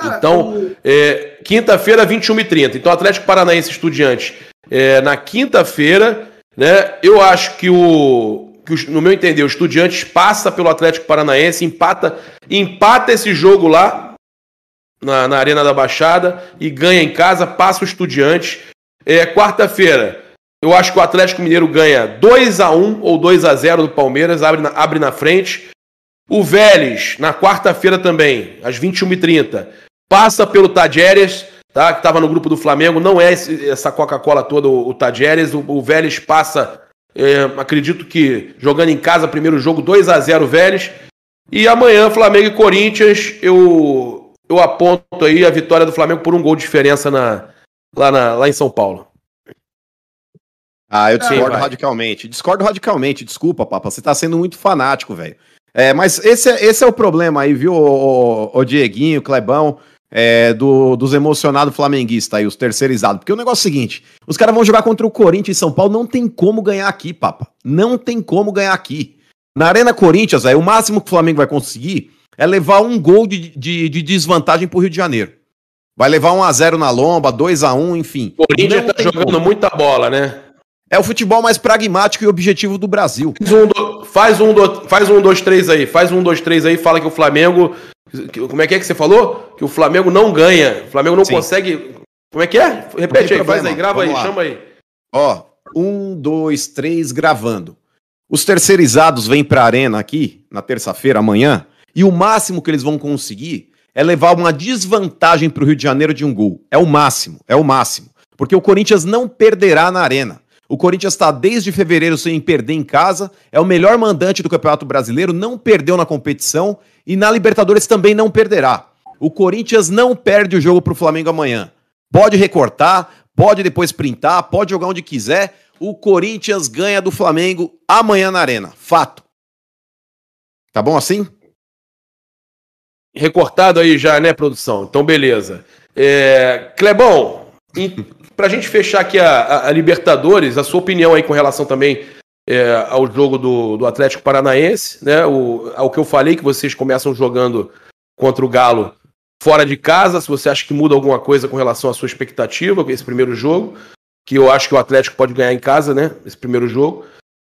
Então, é, quinta-feira, 21h30. Então, Atlético Paranaense Estudiante é, na quinta-feira, né? Eu acho que o, que no meu entender, o Estudiantes passa pelo Atlético Paranaense, empata, empata esse jogo lá na, na Arena da Baixada e ganha em casa, passa o Estudiantes. É, quarta-feira, eu acho que o Atlético Mineiro ganha 2 a 1 ou 2 a 0 do Palmeiras, abre na, abre na frente. O Vélez, na quarta-feira também, às 21h30, passa pelo Tajeres, tá? Que estava no grupo do Flamengo. Não é esse, essa Coca-Cola toda, o, o Tajeres. O, o Vélez passa, é, acredito que jogando em casa, primeiro jogo, 2 a 0 Vélez. E amanhã, Flamengo e Corinthians, eu, eu aponto aí a vitória do Flamengo por um gol de diferença na, lá, na, lá em São Paulo. Ah, eu discordo Sim, radicalmente. Discordo radicalmente, desculpa, Papa. Você tá sendo muito fanático, velho. É, mas esse é, esse é o problema aí, viu, o, o Dieguinho, Clebão, é, do, dos emocionados flamenguistas aí, os terceirizados. Porque o negócio é o seguinte: os caras vão jogar contra o Corinthians em São Paulo, não tem como ganhar aqui, Papa. Não tem como ganhar aqui. Na Arena Corinthians, aí, o máximo que o Flamengo vai conseguir é levar um gol de, de, de desvantagem pro Rio de Janeiro. Vai levar 1 a 0 na lomba, 2 a 1 enfim. O Corinthians tá jogando como. muita bola, né? É o futebol mais pragmático e objetivo do Brasil. Faz um, do, faz um, dois, três aí. Faz um, dois, três aí. Fala que o Flamengo. Como é que é que você falou? Que o Flamengo não ganha. O Flamengo não Sim. consegue. Como é que é? Repete aí, faz aí, grava Vamos aí, lá. chama aí. Ó, um, dois, três, gravando. Os terceirizados vêm pra arena aqui, na terça-feira, amanhã, e o máximo que eles vão conseguir é levar uma desvantagem pro Rio de Janeiro de um gol. É o máximo, é o máximo. Porque o Corinthians não perderá na arena. O Corinthians está desde fevereiro sem perder em casa, é o melhor mandante do Campeonato Brasileiro, não perdeu na competição e na Libertadores também não perderá. O Corinthians não perde o jogo para o Flamengo amanhã. Pode recortar, pode depois printar, pode jogar onde quiser. O Corinthians ganha do Flamengo amanhã na Arena. Fato. Tá bom assim? Recortado aí já, né, produção? Então, beleza. É... Clebão, para a gente fechar aqui a, a, Libertadores, a sua opinião aí com relação também é, ao jogo do, do Atlético Paranaense, né? O, ao que eu falei, que vocês começam jogando contra o Galo fora de casa, se você acha que muda alguma coisa com relação à sua expectativa com esse primeiro jogo, que eu acho que o Atlético pode ganhar em casa, né? Esse primeiro jogo.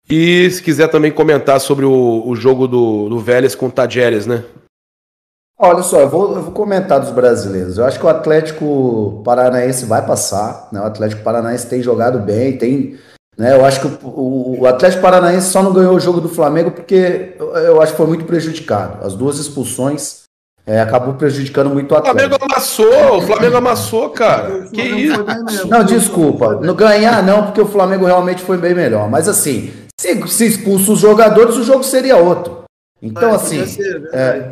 E se quiser também comentar sobre o, o jogo do, do Vélez com o Tajeres, né? Olha só, eu vou, eu vou comentar dos brasileiros. Eu acho que o Atlético Paranaense vai passar. Né? O Atlético Paranaense tem jogado bem, tem. Né? Eu acho que o, o, Atlético Paranaense só não ganhou o jogo do Flamengo porque eu, eu acho que foi muito prejudicado. As duas expulsões é, acabou prejudicando muito o Atlético. O Flamengo amassou, o Flamengo amassou, cara. que isso? Não, desculpa. Não ganhar não, porque o Flamengo realmente foi bem melhor. Mas assim, se, se expulsa os jogadores, o jogo seria outro. Então, é, assim, ser, é,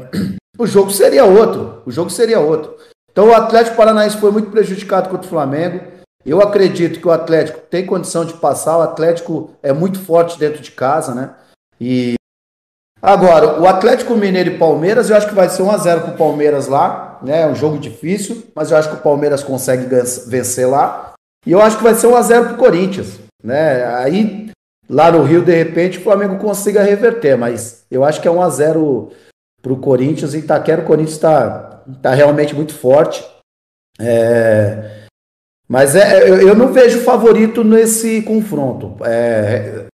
o jogo seria outro. O jogo seria outro. Então o Atlético Paranaense foi muito prejudicado contra o Flamengo. Eu acredito que o Atlético tem condição de passar. O Atlético é muito forte dentro de casa, né? E agora, o Atlético Mineiro e Palmeiras, eu acho que vai ser 1 a 0 para o Palmeiras lá, né? É um jogo difícil, mas eu acho que o Palmeiras consegue vencer lá. E eu acho que vai ser 1 a 0 para o Corinthians, né? Aí lá no Rio, de repente, o Flamengo consiga reverter, mas eu acho que é 1 a 0 para o Corinthians. Itaquera, o Corinthians está tá realmente muito forte. É, mas é, eu, eu, não vejo favorito nesse confronto. É,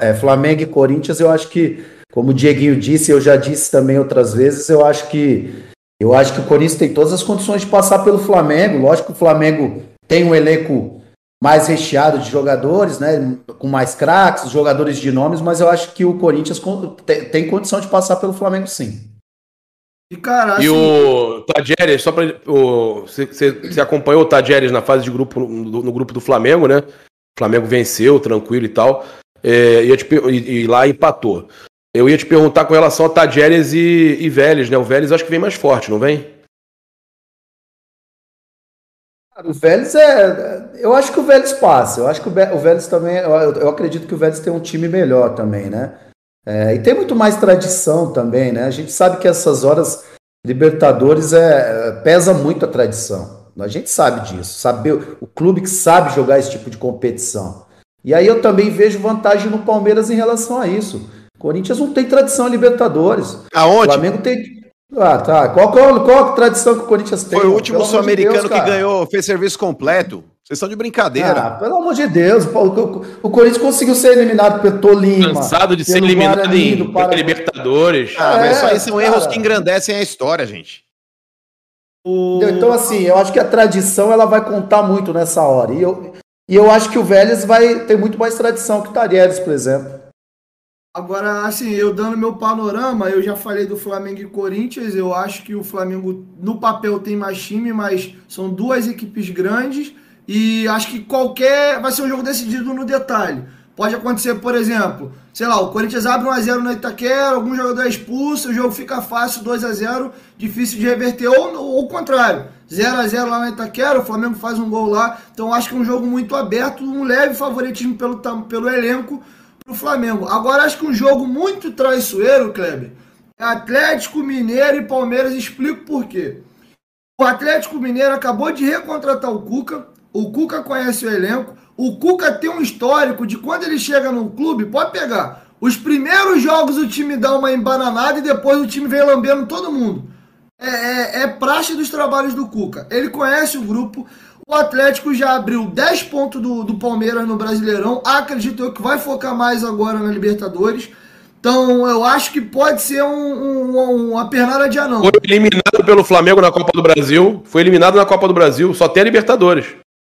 é, Flamengo e Corinthians, eu acho que, como o Dieguinho disse, eu já disse também outras vezes, eu acho que eu acho que o Corinthians tem todas as condições de passar pelo Flamengo. Lógico que o Flamengo tem um elenco mais recheado de jogadores, né, com mais craques, jogadores de nomes, mas eu acho que o Corinthians tem condição de passar pelo Flamengo sim. E, cara, assim... e o Tadjeres, só para você acompanhou o Tadjeres na fase de grupo no, no, grupo do Flamengo, né? O Flamengo venceu, tranquilo e tal. É, e, e, e, lá empatou. Eu ia te perguntar com relação a Tadjeres e, e Vélez, né? O Vélez acho que vem mais forte, não vem? O Vélez é. Eu acho que o Vélez passa. Eu acho que o Vélez também. Eu, acredito que o Vélez tem um time melhor também, né? É, e tem muito mais tradição também, né? A gente sabe que essas horas Libertadores é, pesa muito a tradição. A gente sabe disso. Saber o clube que sabe jogar esse tipo de competição. E aí eu também vejo vantagem no Palmeiras em relação a isso. Corinthians não tem tradição em Libertadores. Aonde? O Flamengo tem. Ah, tá. Qual, qual, qual a tradição que o Corinthians tem? Foi o último sul-americano de que ganhou, fez serviço completo. Vocês estão de brincadeira. Ah, pelo amor de Deus. O, o, o Corinthians conseguiu ser eliminado pelo Tolima. Cansado de ser eliminado Guarani, em para... Libertadores. Ah, é, mas isso aí são cara. erros que engrandecem a história, gente. O... Então, assim, eu acho que a tradição ela vai contar muito nessa hora. E eu, e eu acho que o Vélez vai ter muito mais tradição que o Tarieres, por exemplo. Agora, assim, eu dando meu panorama, eu já falei do Flamengo e Corinthians. Eu acho que o Flamengo, no papel, tem mais time, mas são duas equipes grandes. E acho que qualquer. Vai ser um jogo decidido no detalhe. Pode acontecer, por exemplo, sei lá, o Corinthians abre 1x0 no Itaquera, algum jogador é expulso, o jogo fica fácil, 2x0, difícil de reverter, ou, o contrário, 0x0 lá no Itaquera, o Flamengo faz um gol lá, então acho que é um jogo muito aberto, um leve favoritismo pelo, pelo elenco pro Flamengo. Agora acho que um jogo muito traiçoeiro, Kleber, é Atlético Mineiro e Palmeiras, explico por quê. O Atlético Mineiro acabou de recontratar o Cuca, o Cuca conhece o elenco, o Cuca tem um histórico de quando ele chega no clube, pode pegar. Os primeiros jogos o time dá uma embananada e depois o time vem lambendo todo mundo. É, é, é praxe dos trabalhos do Cuca. Ele conhece o grupo. O Atlético já abriu 10 pontos do, do Palmeiras no Brasileirão. Acredito eu que vai focar mais agora na Libertadores. Então eu acho que pode ser um, um, uma pernada de anão. Foi eliminado pelo Flamengo na Copa do Brasil. Foi eliminado na Copa do Brasil. Só tem a Libertadores.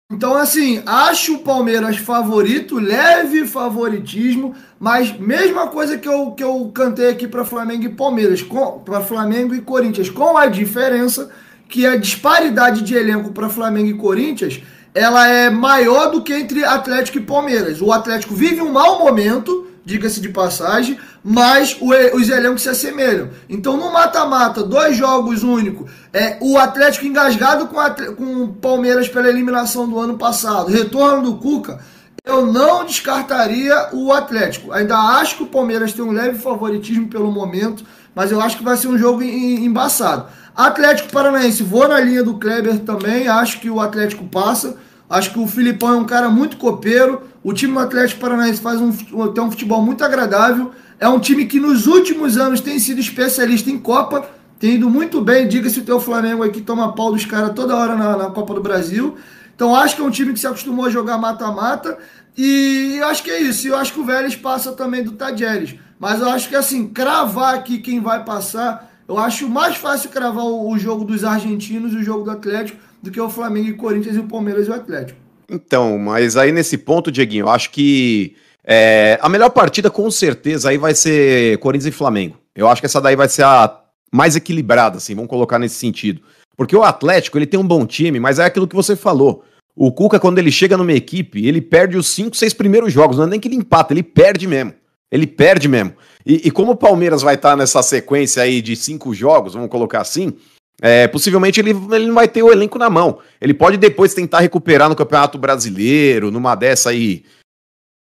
Então, assim, acho o Palmeiras favorito, leve favoritismo, mas mesma coisa que eu, que eu cantei aqui para Flamengo e Palmeiras, para Flamengo e Corinthians, com a diferença que a disparidade de elenco para Flamengo e Corinthians ela é maior do que entre Atlético e Palmeiras. O Atlético vive um mau momento, diga-se de passagem, mas os elencos se assemelham. Então, no mata-mata, dois jogos únicos, é, o Atlético engasgado com, com o Palmeiras pela eliminação do ano passado, retorno do Cuca, eu não descartaria o Atlético. Ainda acho que o Palmeiras tem um leve favoritismo pelo momento, mas eu acho que vai ser um jogo embaçado. Atlético Paranaense, vou na linha do Kleber também, acho que o Atlético passa. Acho que o Filipão é um cara muito copeiro. O time do Atlético Paranaense faz um, tem um futebol muito agradável. É um time que nos últimos anos tem sido especialista em Copa. Tem ido muito bem. Diga-se o teu Flamengo aí que toma pau dos caras toda hora na, na, Copa do Brasil. Então acho que é um time que se acostumou a jogar mata-mata. E acho que é isso. Eu acho que o Vélez passa também do Tadjeres. Mas eu acho que assim, cravar aqui quem vai passar. Eu acho mais fácil cravar o, jogo dos argentinos e o jogo do Atlético do que o Flamengo e Corinthians e o Palmeiras e o Atlético. Então, mas aí nesse ponto, Dieguinho, eu acho que é, a melhor partida com certeza aí vai ser Corinthians e Flamengo. Eu acho que essa daí vai ser a mais equilibrada, assim, vamos colocar nesse sentido. Porque o Atlético, ele tem um bom time, mas é aquilo que você falou. O Cuca, quando ele chega numa equipe, ele perde os cinco, seis primeiros jogos. Não é nem que ele empata, ele perde mesmo. Ele perde mesmo. E, e como o Palmeiras vai estar nessa sequência aí de cinco jogos, vamos colocar assim, é, possivelmente ele, ele não vai ter o elenco na mão. Ele pode depois tentar recuperar no Campeonato Brasileiro, numa dessa aí,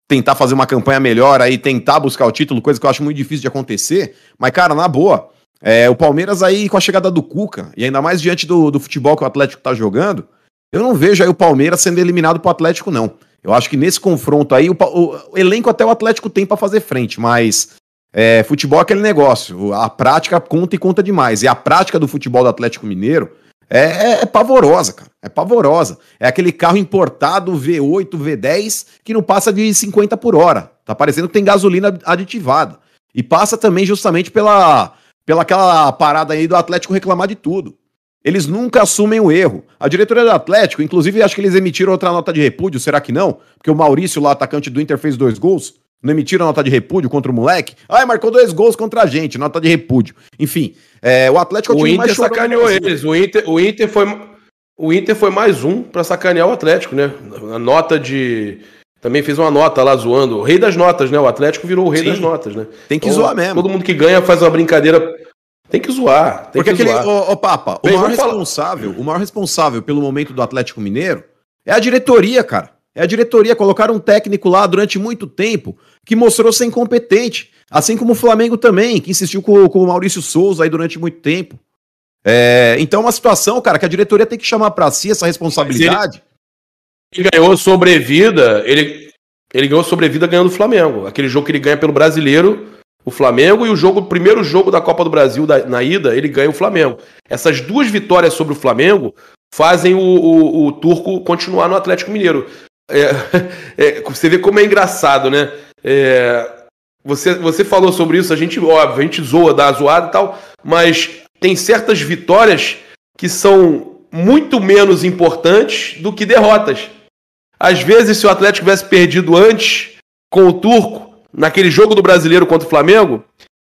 tentar fazer uma campanha melhor aí, tentar buscar o título, coisa que eu acho muito difícil de acontecer. Mas, cara, na boa, é, o Palmeiras aí com a chegada do Cuca, e ainda mais diante do, do futebol que o Atlético tá jogando, eu não vejo aí o Palmeiras sendo eliminado pro Atlético, não. Eu acho que nesse confronto aí, o, o, o elenco até o Atlético tem para fazer frente, mas é, futebol é aquele negócio, a prática conta e conta demais. E a prática do futebol do Atlético Mineiro é, é, é, pavorosa, cara. É pavorosa. É aquele carro importado V8, V10 que não passa de 50 por hora. Tá parecendo que tem gasolina aditivada. E passa também justamente pela, pela aquela parada aí do Atlético reclamar de tudo. Eles nunca assumem o erro. A diretoria do Atlético, inclusive, acho que eles emitiram outra nota de repúdio, será que não? Porque o Maurício, lá, atacante do Inter, fez dois gols. Não emitiram nota de repúdio contra o moleque? Ah, marcou dois gols contra a gente, nota de repúdio. Enfim, é, o Atlético... É o, o Inter sacaneou eles. O Inter, o Inter foi... O Inter foi mais um para sacanear o Atlético, né? A nota de. Também fez uma nota lá zoando. O rei das notas, né? O Atlético virou o rei Sim. das notas, né? Tem que então, zoar mesmo. Todo mundo que ganha faz uma brincadeira. Tem que zoar. Tem Porque que aquele. Ô, Papa, o maior responsável, o maior responsável pelo momento do Atlético Mineiro é a diretoria, cara. É a diretoria colocar um técnico lá durante muito tempo que mostrou ser incompetente. Assim como o Flamengo também, que insistiu com, com o Maurício Souza aí durante muito tempo. É, então é uma situação, cara, que a diretoria tem que chamar para si essa responsabilidade. Ele, ele, ganhou sobrevida, ele, ele ganhou sobrevida ganhando o Flamengo. Aquele jogo que ele ganha pelo brasileiro, o Flamengo, e o jogo, o primeiro jogo da Copa do Brasil da, na ida, ele ganha o Flamengo. Essas duas vitórias sobre o Flamengo fazem o, o, o Turco continuar no Atlético Mineiro. É, é, você vê como é engraçado, né? É, você, você falou sobre isso, a gente, a gente zoa, dá zoada e tal, mas tem certas vitórias que são muito menos importantes do que derrotas. Às vezes, se o Atlético tivesse perdido antes com o Turco, naquele jogo do brasileiro contra o Flamengo,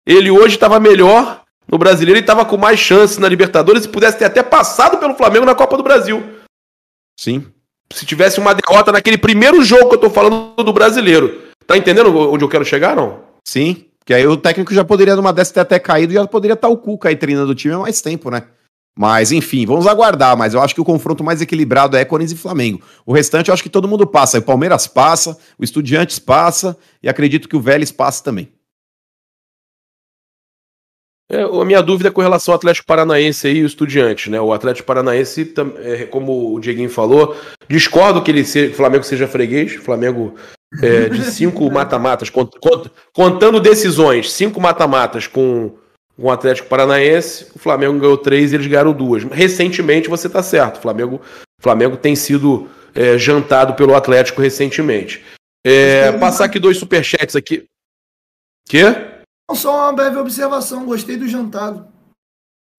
ele hoje estava melhor no brasileiro e estava com mais chance na Libertadores e pudesse ter até passado pelo Flamengo na Copa do Brasil. Sim se tivesse uma derrota naquele primeiro jogo que eu tô falando do brasileiro, Tá entendendo onde eu quero chegar, não? Sim, porque aí o técnico já poderia, numa dessa, ter até caído e já poderia estar o Cuca aí treinando o time há mais tempo, né? Mas, enfim, vamos aguardar. Mas eu acho que o confronto mais equilibrado é Corinthians e Flamengo. O restante eu acho que todo mundo passa. O Palmeiras passa, o Estudiantes passa e acredito que o Vélez passa também. É, a minha dúvida é com relação ao Atlético Paranaense e o Estudiante, né? O Atlético Paranaense, é, como o Dieguinho falou, discordo que ele o Flamengo seja freguês. Flamengo é, de cinco mata-matas, contando decisões, cinco mata-matas com com o Atlético Paranaense, o Flamengo ganhou três e eles ganharam duas. Recentemente, você está certo, o Flamengo, Flamengo tem sido é, jantado pelo Atlético recentemente. É, passar aqui dois superchats aqui. Quê? Só uma breve observação, gostei do jantado.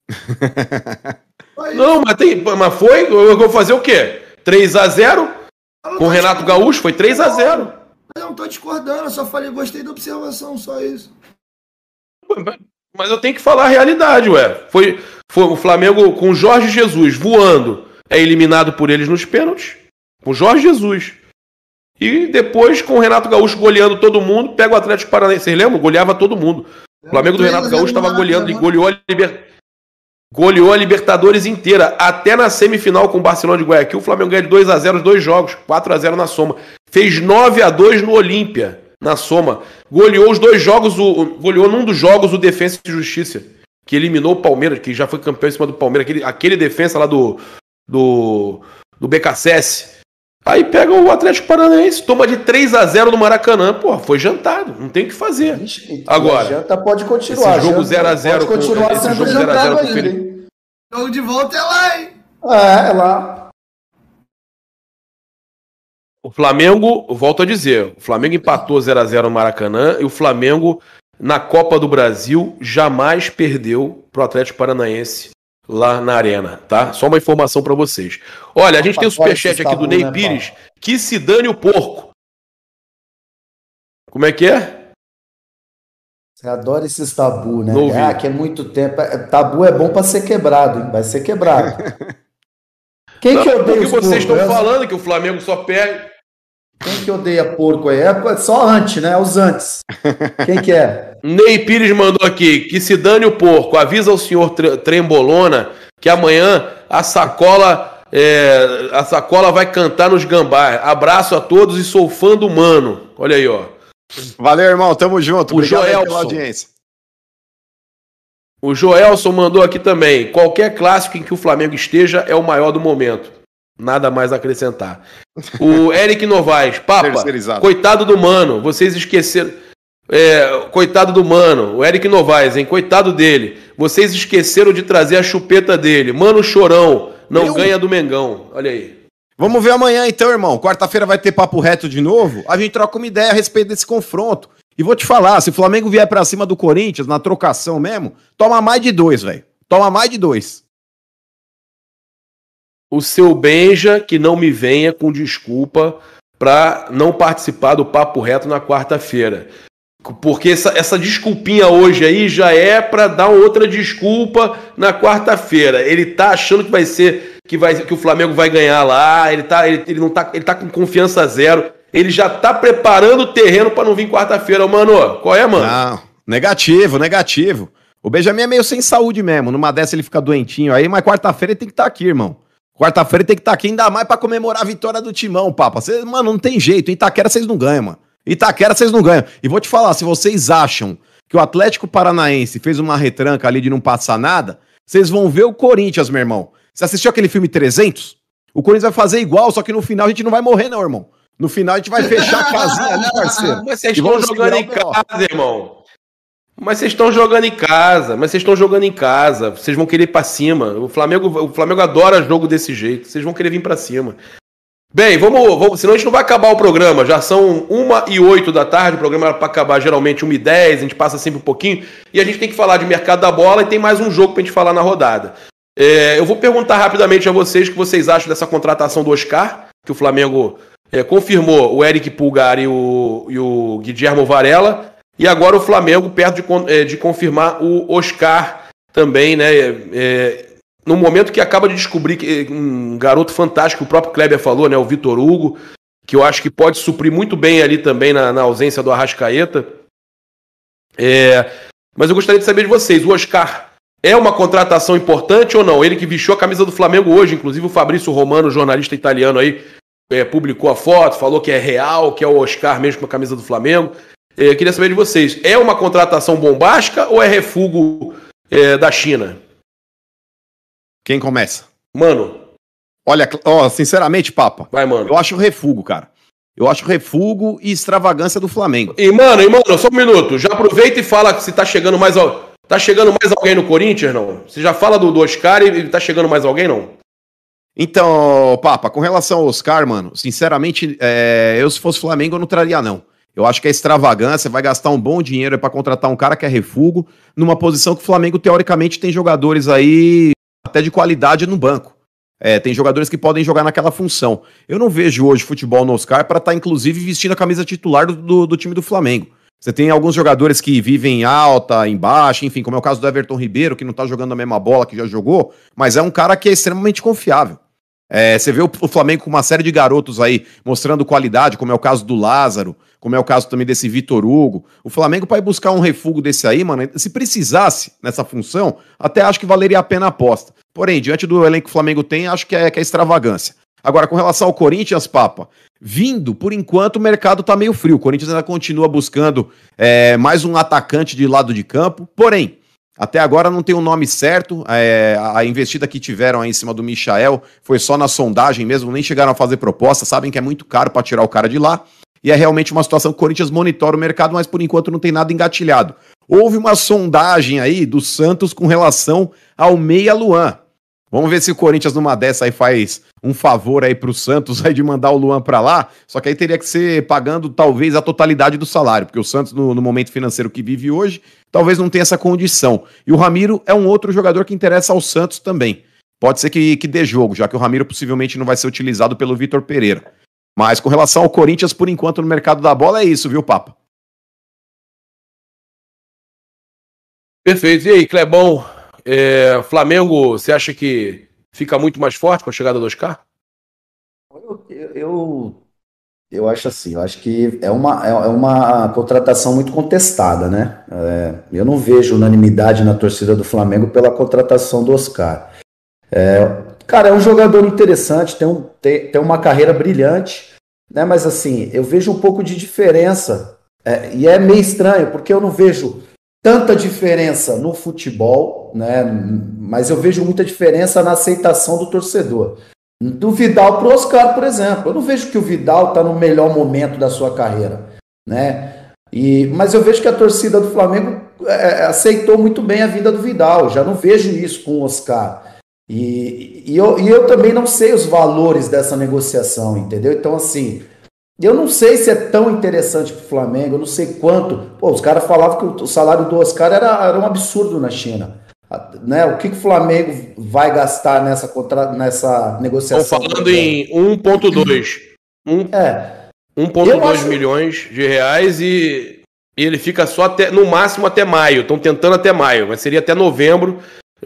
Não, mas, tem, mas foi? Eu vou fazer o quê? 3 a 0 Com o Renato Gaúcho, foi 3 a 0 Eu não tô discordando, eu só falei gostei da observação, só isso. Mas eu tenho que falar a realidade, ué. Foi, foi o Flamengo com Jorge Jesus voando, é eliminado por eles nos pênaltis. Com Jorge Jesus. E depois, com o Renato Gaúcho goleando todo mundo, pega o Atlético Paranaense. Vocês lembram? Goleava todo mundo. O Flamengo do Renato Gaúcho estava goleando e goleou a, liber... goleou a Libertadores inteira. Até na semifinal com o Barcelona de Guayaquil, o Flamengo ganha de 2 a 0 os dois jogos, 4 a 0 na soma. Fez 9 a 2 no Olímpia na soma. Goleou os dois jogos, o, goleou num dos jogos o Defensa e Justiça, que eliminou o Palmeiras, que já foi campeão em cima do Palmeiras, aquele, aquele defensa lá do, do, do BKSS. Aí pega o Atlético Paranaense, toma de 3 a 0 no Maracanã. Pô, foi jantado, não tem o que fazer. Ixi, Agora, janta pode continuar. Esse jogo 0x0 pode continuar com, esse jogo 0 a 0 ainda, Jogo de volta é lá, hein? É, é lá. O Flamengo, volto a dizer, o Flamengo empatou 0 a 0 no Maracanã e o Flamengo na Copa do Brasil jamais perdeu pro Atlético Paranaense lá na arena, tá? Só uma informação para vocês. Olha, a gente tem o superchat aqui do Ney né, Pires, que se dane o porco. Como é que é? Você adora esses tabu, né? Ah, que é muito tempo. É, tabu é bom para ser quebrado, hein? Vai ser quebrado. Quem Não, que odeia Porque vocês estão falando que o Flamengo só perde. Quem que odeia porco aí? É só antes, né? Os antes. Quem que é? Ney Pires mandou aqui que se dane o porco. Avisa o senhor Trembolona que amanhã a sacola é, a sacola vai cantar nos gambás. Abraço a todos e sou fã do mano. Olha aí, ó. Valeu, irmão. Tamo junto. O Obrigado Joelson. pela audiência. O Joelson mandou aqui também. Qualquer clássico em que o Flamengo esteja é o maior do momento. Nada mais a acrescentar. O Eric Novaes, Papa, coitado do mano, vocês esqueceram. É, coitado do mano, o Eric Novaes, hein? Coitado dele. Vocês esqueceram de trazer a chupeta dele. Mano chorão, não Eu... ganha do Mengão. Olha aí. Vamos ver amanhã então, irmão. Quarta-feira vai ter papo reto de novo. A gente troca uma ideia a respeito desse confronto. E vou te falar, se o Flamengo vier para cima do Corinthians na trocação mesmo, toma mais de dois, velho. Toma mais de dois o seu Benja que não me venha com desculpa para não participar do Papo Reto na quarta-feira. Porque essa, essa desculpinha hoje aí já é para dar outra desculpa na quarta-feira. Ele tá achando que vai ser que vai que o Flamengo vai ganhar lá, ele tá ele, ele não tá ele tá com confiança zero. Ele já tá preparando o terreno para não vir quarta-feira, mano. Qual é, mano? Não, negativo, negativo. O Benjamin é meio sem saúde mesmo. Numa dessa ele fica doentinho aí, mas quarta-feira ele tem que estar tá aqui, irmão. Quarta-feira tem que estar tá aqui ainda mais para comemorar a vitória do Timão, papa. Cê, mano, não tem jeito. Em Itaquera vocês não ganham, mano. Itaquera vocês não ganham. E vou te falar, se vocês acham que o Atlético Paranaense fez uma retranca ali de não passar nada, vocês vão ver o Corinthians, meu irmão. Você assistiu aquele filme 300? O Corinthians vai fazer igual, só que no final a gente não vai morrer, não, irmão. No final a gente vai fechar a casinha ali, parceiro. Mas vocês estão jogando em casa, irmão. Mas vocês estão jogando em casa, mas vocês estão jogando em casa. Vocês vão querer ir para cima. O Flamengo, o Flamengo adora jogo desse jeito. Vocês vão querer vir para cima. Bem, vamos, vamos, senão a gente não vai acabar o programa. Já são uma e oito da tarde. O programa era para acabar geralmente uma e dez. A gente passa sempre um pouquinho e a gente tem que falar de mercado da bola e tem mais um jogo para a gente falar na rodada. É, eu vou perguntar rapidamente a vocês o que vocês acham dessa contratação do Oscar, que o Flamengo é, confirmou o Eric Pulgar e o, e o Guilherme Varela. E agora o Flamengo, perto de, é, de confirmar o Oscar também, né? É, no momento que acaba de descobrir que um garoto fantástico, o próprio Kleber falou, né? O Vitor Hugo. que eu acho que pode suprir muito bem ali também na, na ausência do Arrascaeta. É, mas eu gostaria de saber de vocês, o Oscar é uma contratação importante ou não? Ele que vestiu a camisa do Flamengo hoje, inclusive o Fabrício Romano, jornalista italiano aí, é, publicou a foto, falou que é real, que é o Oscar mesmo com a camisa do Flamengo. É, eu queria saber de vocês, é uma contratação bombástica ou é refugo é, da China? Quem começa? Mano. Olha, ó, sinceramente, Papa. Vai, mano. Eu acho refugo, cara. Eu acho refugo e extravagância do Flamengo. E, mano, e, mano, só um minuto. Já aproveita e fala se tá chegando mais. Tá chegando mais alguém no Corinthians, não? Você já fala do, do Oscar e tá chegando mais alguém, não? Então, Papa, com relação ao Oscar, mano, sinceramente, é, eu se fosse Flamengo eu não traria, não. Eu acho que é extravagância, vai gastar um bom dinheiro para contratar um cara que é refugo, numa posição que o Flamengo, teoricamente, tem jogadores aí até de qualidade no banco. É, tem jogadores que podem jogar naquela função. Eu não vejo hoje futebol no Oscar para estar, tá, inclusive, vestindo a camisa titular do, do, do, time do Flamengo. Você tem alguns jogadores que vivem em alta, em baixa, enfim, como é o caso do Everton Ribeiro, que não está jogando a mesma bola que já jogou, mas é um cara que é extremamente confiável. É, você vê o, Flamengo com uma série de garotos aí mostrando qualidade, como é o caso do Lázaro, como é o caso também desse Vitor Hugo. O Flamengo, ir buscar um refúgio desse aí, mano, se precisasse nessa função, até acho que valeria a pena a aposta. Porém, diante do elenco que o Flamengo tem, acho que é, que é extravagância. Agora, com relação ao Corinthians, Papa, vindo, por enquanto o mercado tá meio frio. O Corinthians ainda continua buscando é, mais um atacante de lado de campo. Porém, até agora não tem o um nome certo. É, a investida que tiveram aí em cima do Michael foi só na sondagem mesmo, nem chegaram a fazer proposta. Sabem que é muito caro para tirar o cara de lá. E é realmente uma situação que o Corinthians monitora o mercado, mas por enquanto não tem nada engatilhado. Houve uma sondagem aí do Santos com relação ao Meia Luan. Vamos ver se o Corinthians numa dessa aí faz um favor aí pro Santos aí de mandar o Luan para lá, só que aí teria que ser pagando talvez a totalidade do salário, porque o Santos no, no, momento financeiro que vive hoje, talvez não tenha essa condição. E o Ramiro é um outro jogador que interessa ao Santos também. Pode ser que, que dê jogo, já que o Ramiro possivelmente não vai ser utilizado pelo Vitor Pereira. Mas com relação ao Corinthians, por enquanto, no mercado da bola é isso, viu, Papa? Perfeito. E aí, Clebão, é, Flamengo, você acha que fica muito mais forte com a chegada do Oscar? Eu, eu, eu acho assim, eu acho que é uma, é, é uma contratação muito contestada, né? É, eu não vejo unanimidade na torcida do Flamengo pela contratação do Oscar. É, cara, é um jogador interessante, tem, um, tem, tem uma carreira brilhante, né? Mas assim, eu vejo um pouco de diferença. É, e é meio estranho, porque eu não vejo tanta diferença no futebol, né? Mas eu vejo muita diferença na aceitação do torcedor. Do Vidal para o Oscar, por exemplo. Eu não vejo que o Vidal está no melhor momento da sua carreira, né? E, mas eu vejo que a torcida do Flamengo é, é aceitou muito bem a vinda do Vidal. Já não vejo isso com o Oscar. E, e, eu, e eu também não sei os valores dessa negociação, entendeu? Então, assim, eu não sei se é tão interessante para o Flamengo, eu não sei quanto. Pô, os caras falavam que o salário do Oscar era, era um absurdo na China. Né? O que, que o Flamengo vai gastar nessa, contra... nessa negociação? Estão falando em 1,2. Um, é. 1,2 acho... milhões de reais e, e ele fica só até, no máximo até maio. Estão tentando até maio, mas seria até novembro.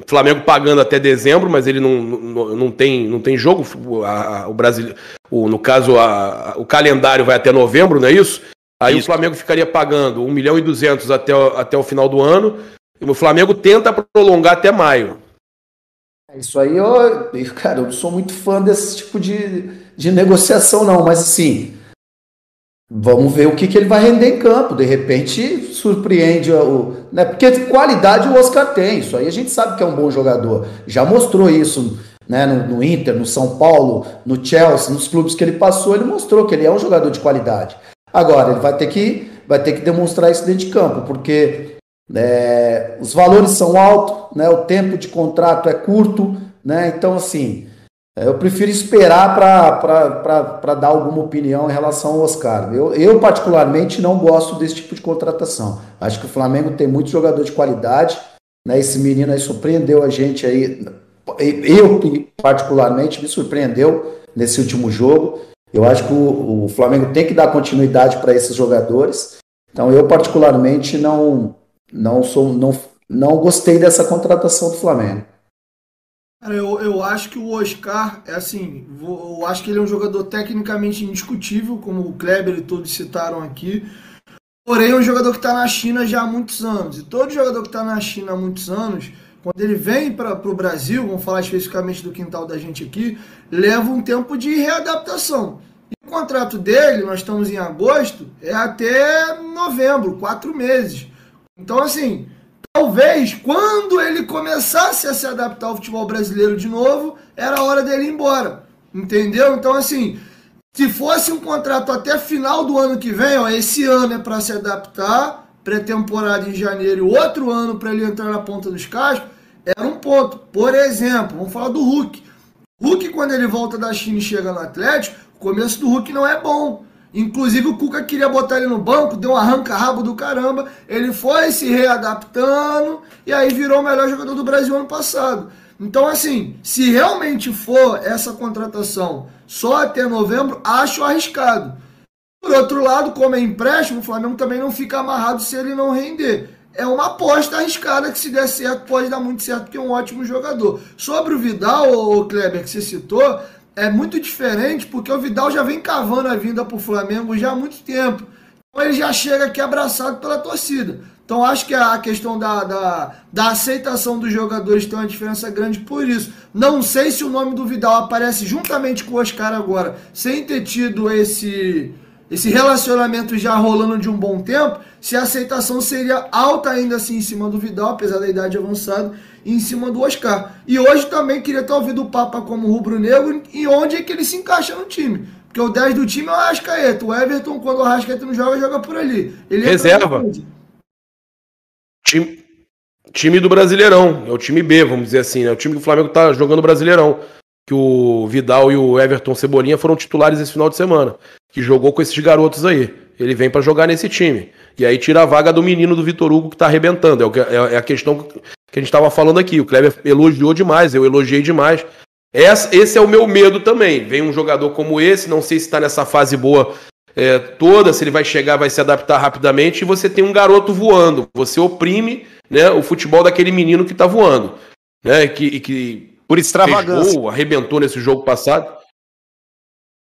Flamengo pagando até dezembro, mas ele não, não, não, tem, não tem jogo. A, a, o Brasil, o, no caso, a, o calendário vai até novembro, não é isso? Aí isso. o Flamengo ficaria pagando 1 milhão e 200 até, até o final do ano. E o Flamengo tenta prolongar até maio. É isso aí, eu, cara, eu não sou muito fã desse tipo de, de negociação, não, mas assim, Vamos ver o que, que ele vai render em campo. De repente, surpreende o. Né? Porque qualidade o Oscar tem. Isso aí a gente sabe que é um bom jogador. Já mostrou isso né? no, no Inter, no São Paulo, no Chelsea, nos clubes que ele passou, ele mostrou que ele é um jogador de qualidade. Agora, ele vai ter que, vai ter que demonstrar isso dentro de campo, porque é, os valores são altos, né? o tempo de contrato é curto. Né? Então, assim, eu prefiro esperar para dar alguma opinião em relação ao Oscar. Eu, eu, particularmente, não gosto desse tipo de contratação. Acho que o Flamengo tem muito jogador de qualidade. Né? Esse menino aí surpreendeu a gente aí. Eu, particularmente, me surpreendeu nesse último jogo. Eu acho que o, o Flamengo tem que dar continuidade para esses jogadores. Então, eu, particularmente, não, não, sou, não, não gostei dessa contratação do Flamengo. Eu, eu acho que o Oscar é assim, eu acho que ele é um jogador tecnicamente indiscutível, como o Kleber e todos citaram aqui. Porém, é um jogador que está na China já há muitos anos. E todo jogador que está na China há muitos anos, quando ele vem para o Brasil, vamos falar especificamente do quintal da gente aqui, leva um tempo de readaptação. E o contrato dele, nós estamos em agosto, é até novembro, quatro meses. Então, assim, talvez quando ele começasse a se adaptar ao futebol brasileiro de novo, era a hora dele ir embora. Entendeu? Então, assim, se fosse um contrato até final do ano que vem, ó, esse ano é para se adaptar, pré-temporada em janeiro, e outro ano para ele entrar na ponta dos cascos, era um ponto. Por exemplo, vamos falar do Hulk. Hulk, quando ele volta da China e chega no Atlético, o começo do Hulk não é bom. Inclusive o Cuca queria botar ele no banco, deu um arranca-rabo do caramba. Ele foi se readaptando e aí virou o melhor jogador do Brasil ano passado. Então, assim, se realmente for essa contratação só até novembro, acho arriscado. Por outro lado, como é empréstimo, o Flamengo também não fica amarrado se ele não render. É uma aposta arriscada que se der certo pode dar muito certo, porque é um ótimo jogador. Sobre o Vidal, o Kleber, que você citou, é muito diferente porque o Vidal já vem cavando a vinda para o Flamengo já há muito tempo. Então ele já chega aqui abraçado pela torcida. Então acho que a questão da, da, da aceitação dos jogadores tem uma diferença grande por isso. Não sei se o nome do Vidal aparece juntamente com o Oscar agora, sem ter tido esse, esse relacionamento já rolando de um bom tempo, se a aceitação seria alta ainda assim em cima do Vidal, apesar da idade avançada, em cima do Oscar. E hoje também queria ter ouvido o Papa como rubro-negro e onde é que ele se encaixa no time. Porque o 10 do time é o Arrascaeta. O Everton, quando o Arrascaeta não joga, joga por ali. Ele Reserva. Time, time do Brasileirão, é o time B, vamos dizer assim, né? O time que o Flamengo tá jogando Brasileirão. Que o Vidal e o Everton Cebolinha foram titulares esse final de semana. Que jogou com esses garotos aí. Ele vem pra jogar nesse time. E aí tira a vaga do menino do Vitor Hugo que tá arrebentando. É, é- é a questão que a gente tava falando aqui. O Kleber elogiou demais, eu elogiei demais. Essa- esse é o meu medo também. Vem um jogador como esse, não sei se está nessa fase boa é, toda, se ele vai chegar, vai se adaptar rapidamente, e você tem um garoto voando. Você oprime né, o futebol daquele menino que está voando. Né, que, que Por fez extravagância. gol, arrebentou nesse jogo passado.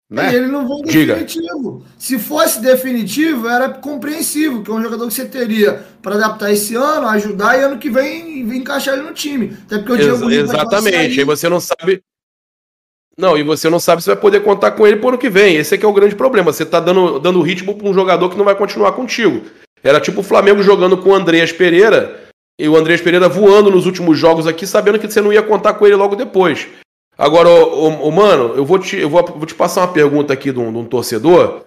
Né? E ele não Diga. definitivo. Se fosse definitivo, era compreensível, que é um jogador que você teria para adaptar esse ano, ajudar e ano que vem encaixar ele no time. Até porque o Diego Ex- exatamente. Aí você não sabe. Não, e você não sabe se vai poder contar com ele por ano que vem. Esse é que é o grande problema. Você tá dando, dando ritmo para um jogador que não vai continuar contigo. Era tipo o Flamengo jogando com o Andreas Pereira e o Andreas Pereira voando nos últimos jogos aqui, sabendo que você não ia contar com ele logo depois. Agora, ô, ô, mano, eu vou te, eu vou, vou te passar uma pergunta aqui de um, de um torcedor,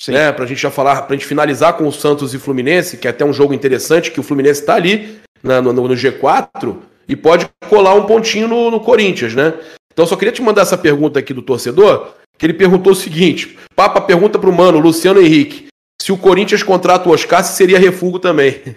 Sim. né? Pra gente já falar, pra gente finalizar com o Santos e Fluminense, que é até um jogo interessante, que o Fluminense tá ali na- no, no- no G4 e pode colar um pontinho no, no Corinthians, né? Então eu só queria te mandar essa pergunta aqui do torcedor, que ele perguntou o seguinte: Papa pergunta pro mano, Luciano Henrique, se o Corinthians contrata o Oscar, se seria refugo também.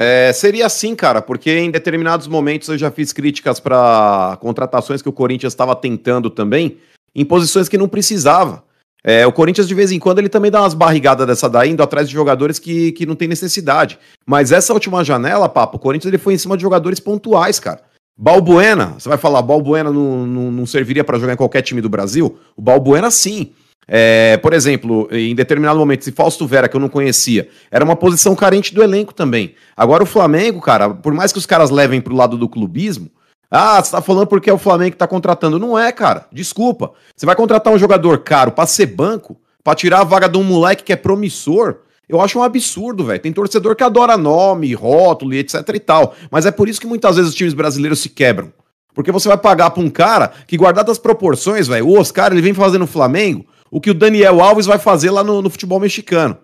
É, seria assim, cara, porque em determinados momentos eu já fiz críticas para contratações que o Corinthians estava tentando também, em posições que não precisava. É, o Corinthians, de vez em quando, ele também dá umas barrigadas dessa daí, indo atrás de jogadores que, que não tem necessidade. Mas essa última janela, papo, o Corinthians ele foi em cima de jogadores pontuais, cara. Balbuena, você vai falar, Balbuena não, não, não serviria para jogar em qualquer time do Brasil? O Balbuena, sim. É, por exemplo, em determinado momento, se Fausto Vera, que eu não conhecia, era uma posição carente do elenco também. Agora o Flamengo, cara, por mais que os caras levem pro lado do clubismo, ah, você tá falando porque é o Flamengo que tá contratando. Não é, cara. Desculpa. Você vai contratar um jogador caro pra ser banco, pra tirar a vaga de um moleque que é promissor. Eu acho um absurdo, velho. Tem torcedor que adora nome, rótulo e etc e tal. Mas é por isso que muitas vezes os times brasileiros se quebram. Porque você vai pagar pra um cara que, guardado as proporções, velho, o Oscar ele vem fazer no Flamengo o que o Daniel Alves vai fazer lá no, no futebol mexicano.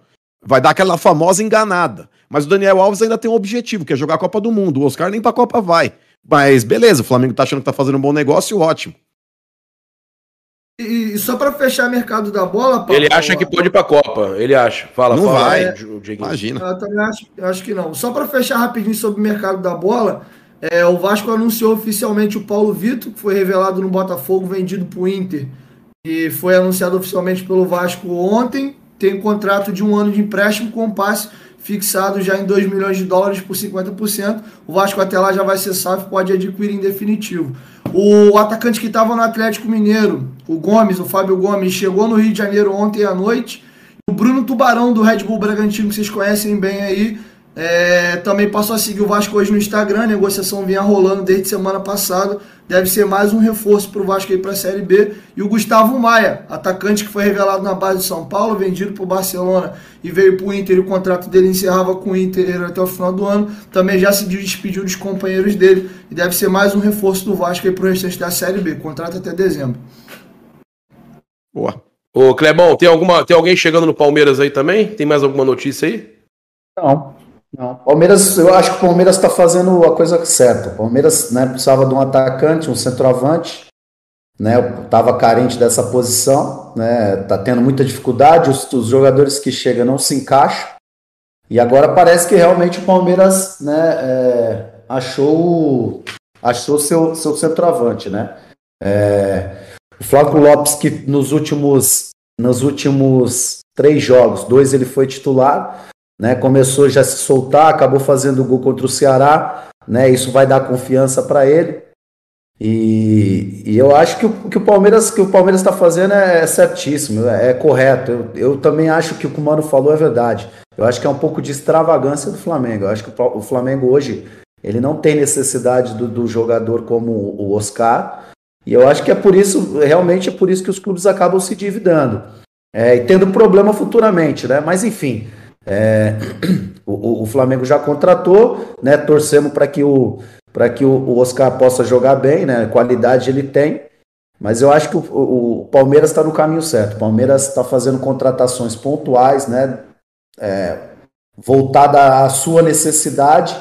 Vai dar aquela famosa enganada. Mas o Daniel Alves ainda tem um objetivo, que é jogar a Copa do Mundo. O Oscar nem pra Copa vai. Mas beleza, o Flamengo tá achando que tá fazendo um bom negócio, ótimo. E, e só para fechar mercado da bola, Paulo, Ele acha que pode ir pra Copa. Ele acha. Fala, Não fala, vai. Dieguinho. Imagina. Eu também acho, eu acho que não. Só para fechar rapidinho sobre o mercado da bola, é, o Vasco anunciou oficialmente o Paulo Vitor, que foi revelado no Botafogo, vendido para o Inter. E foi anunciado oficialmente pelo Vasco ontem. Tem um contrato de um ano de empréstimo com passe fixado já em 2 milhões de dólares por 50%. O Vasco até lá já vai ser SAF, pode adquirir em definitivo. O atacante que estava no Atlético Mineiro, o Gomes, o Fábio Gomes, chegou no Rio de Janeiro ontem à noite. O Bruno Tubarão do Red Bull Bragantino, que vocês conhecem bem aí, é, também passou a seguir o Vasco hoje no Instagram. A negociação vinha rolando desde semana passada. Deve ser mais um reforço para o Vasco aí para a Série B. E o Gustavo Maia, atacante que foi revelado na base de São Paulo, vendido para o Barcelona e veio para o Inter. E o contrato dele encerrava com o Inter até o final do ano. Também já se despediu dos companheiros dele. E deve ser mais um reforço do Vasco aí para o restante da Série B. Contrato até dezembro. Boa. Ô, Clebão, tem, alguma, tem alguém chegando no Palmeiras aí também? Tem mais alguma notícia aí? Não. Não, Palmeiras, eu acho que o Palmeiras está fazendo a coisa certa. O Palmeiras né, precisava de um atacante, um centroavante, né? Tava carente dessa posição, né? Tá tendo muita dificuldade, os, os jogadores que chegam não se encaixam. E agora parece que realmente o Palmeiras, né, é, achou achou seu seu centroavante, né? É, o Flávio Lopes que nos últimos nos últimos três jogos, dois ele foi titular, né? Começou já a se soltar, acabou fazendo gol contra o Ceará, né? Isso vai dar confiança para ele. E, e, eu acho que o que o Palmeiras que o Palmeiras está fazendo é, é certíssimo, é, é correto. Eu, eu, também acho que o que o Mano falou é verdade. Eu acho que é um pouco de extravagância do Flamengo. Eu acho que o, o Flamengo hoje ele não tem necessidade do, do jogador como o Oscar. E eu acho que é por isso, realmente é por isso que os clubes acabam se dividando. É, e tendo problema futuramente, né? Mas enfim, é, o, o, Flamengo já contratou, né? Torcemos para que, o, que o, Oscar possa jogar bem, né? Qualidade ele tem. Mas eu acho que o, o Palmeiras está no caminho certo. O Palmeiras está fazendo contratações pontuais, né? É, voltada à sua necessidade.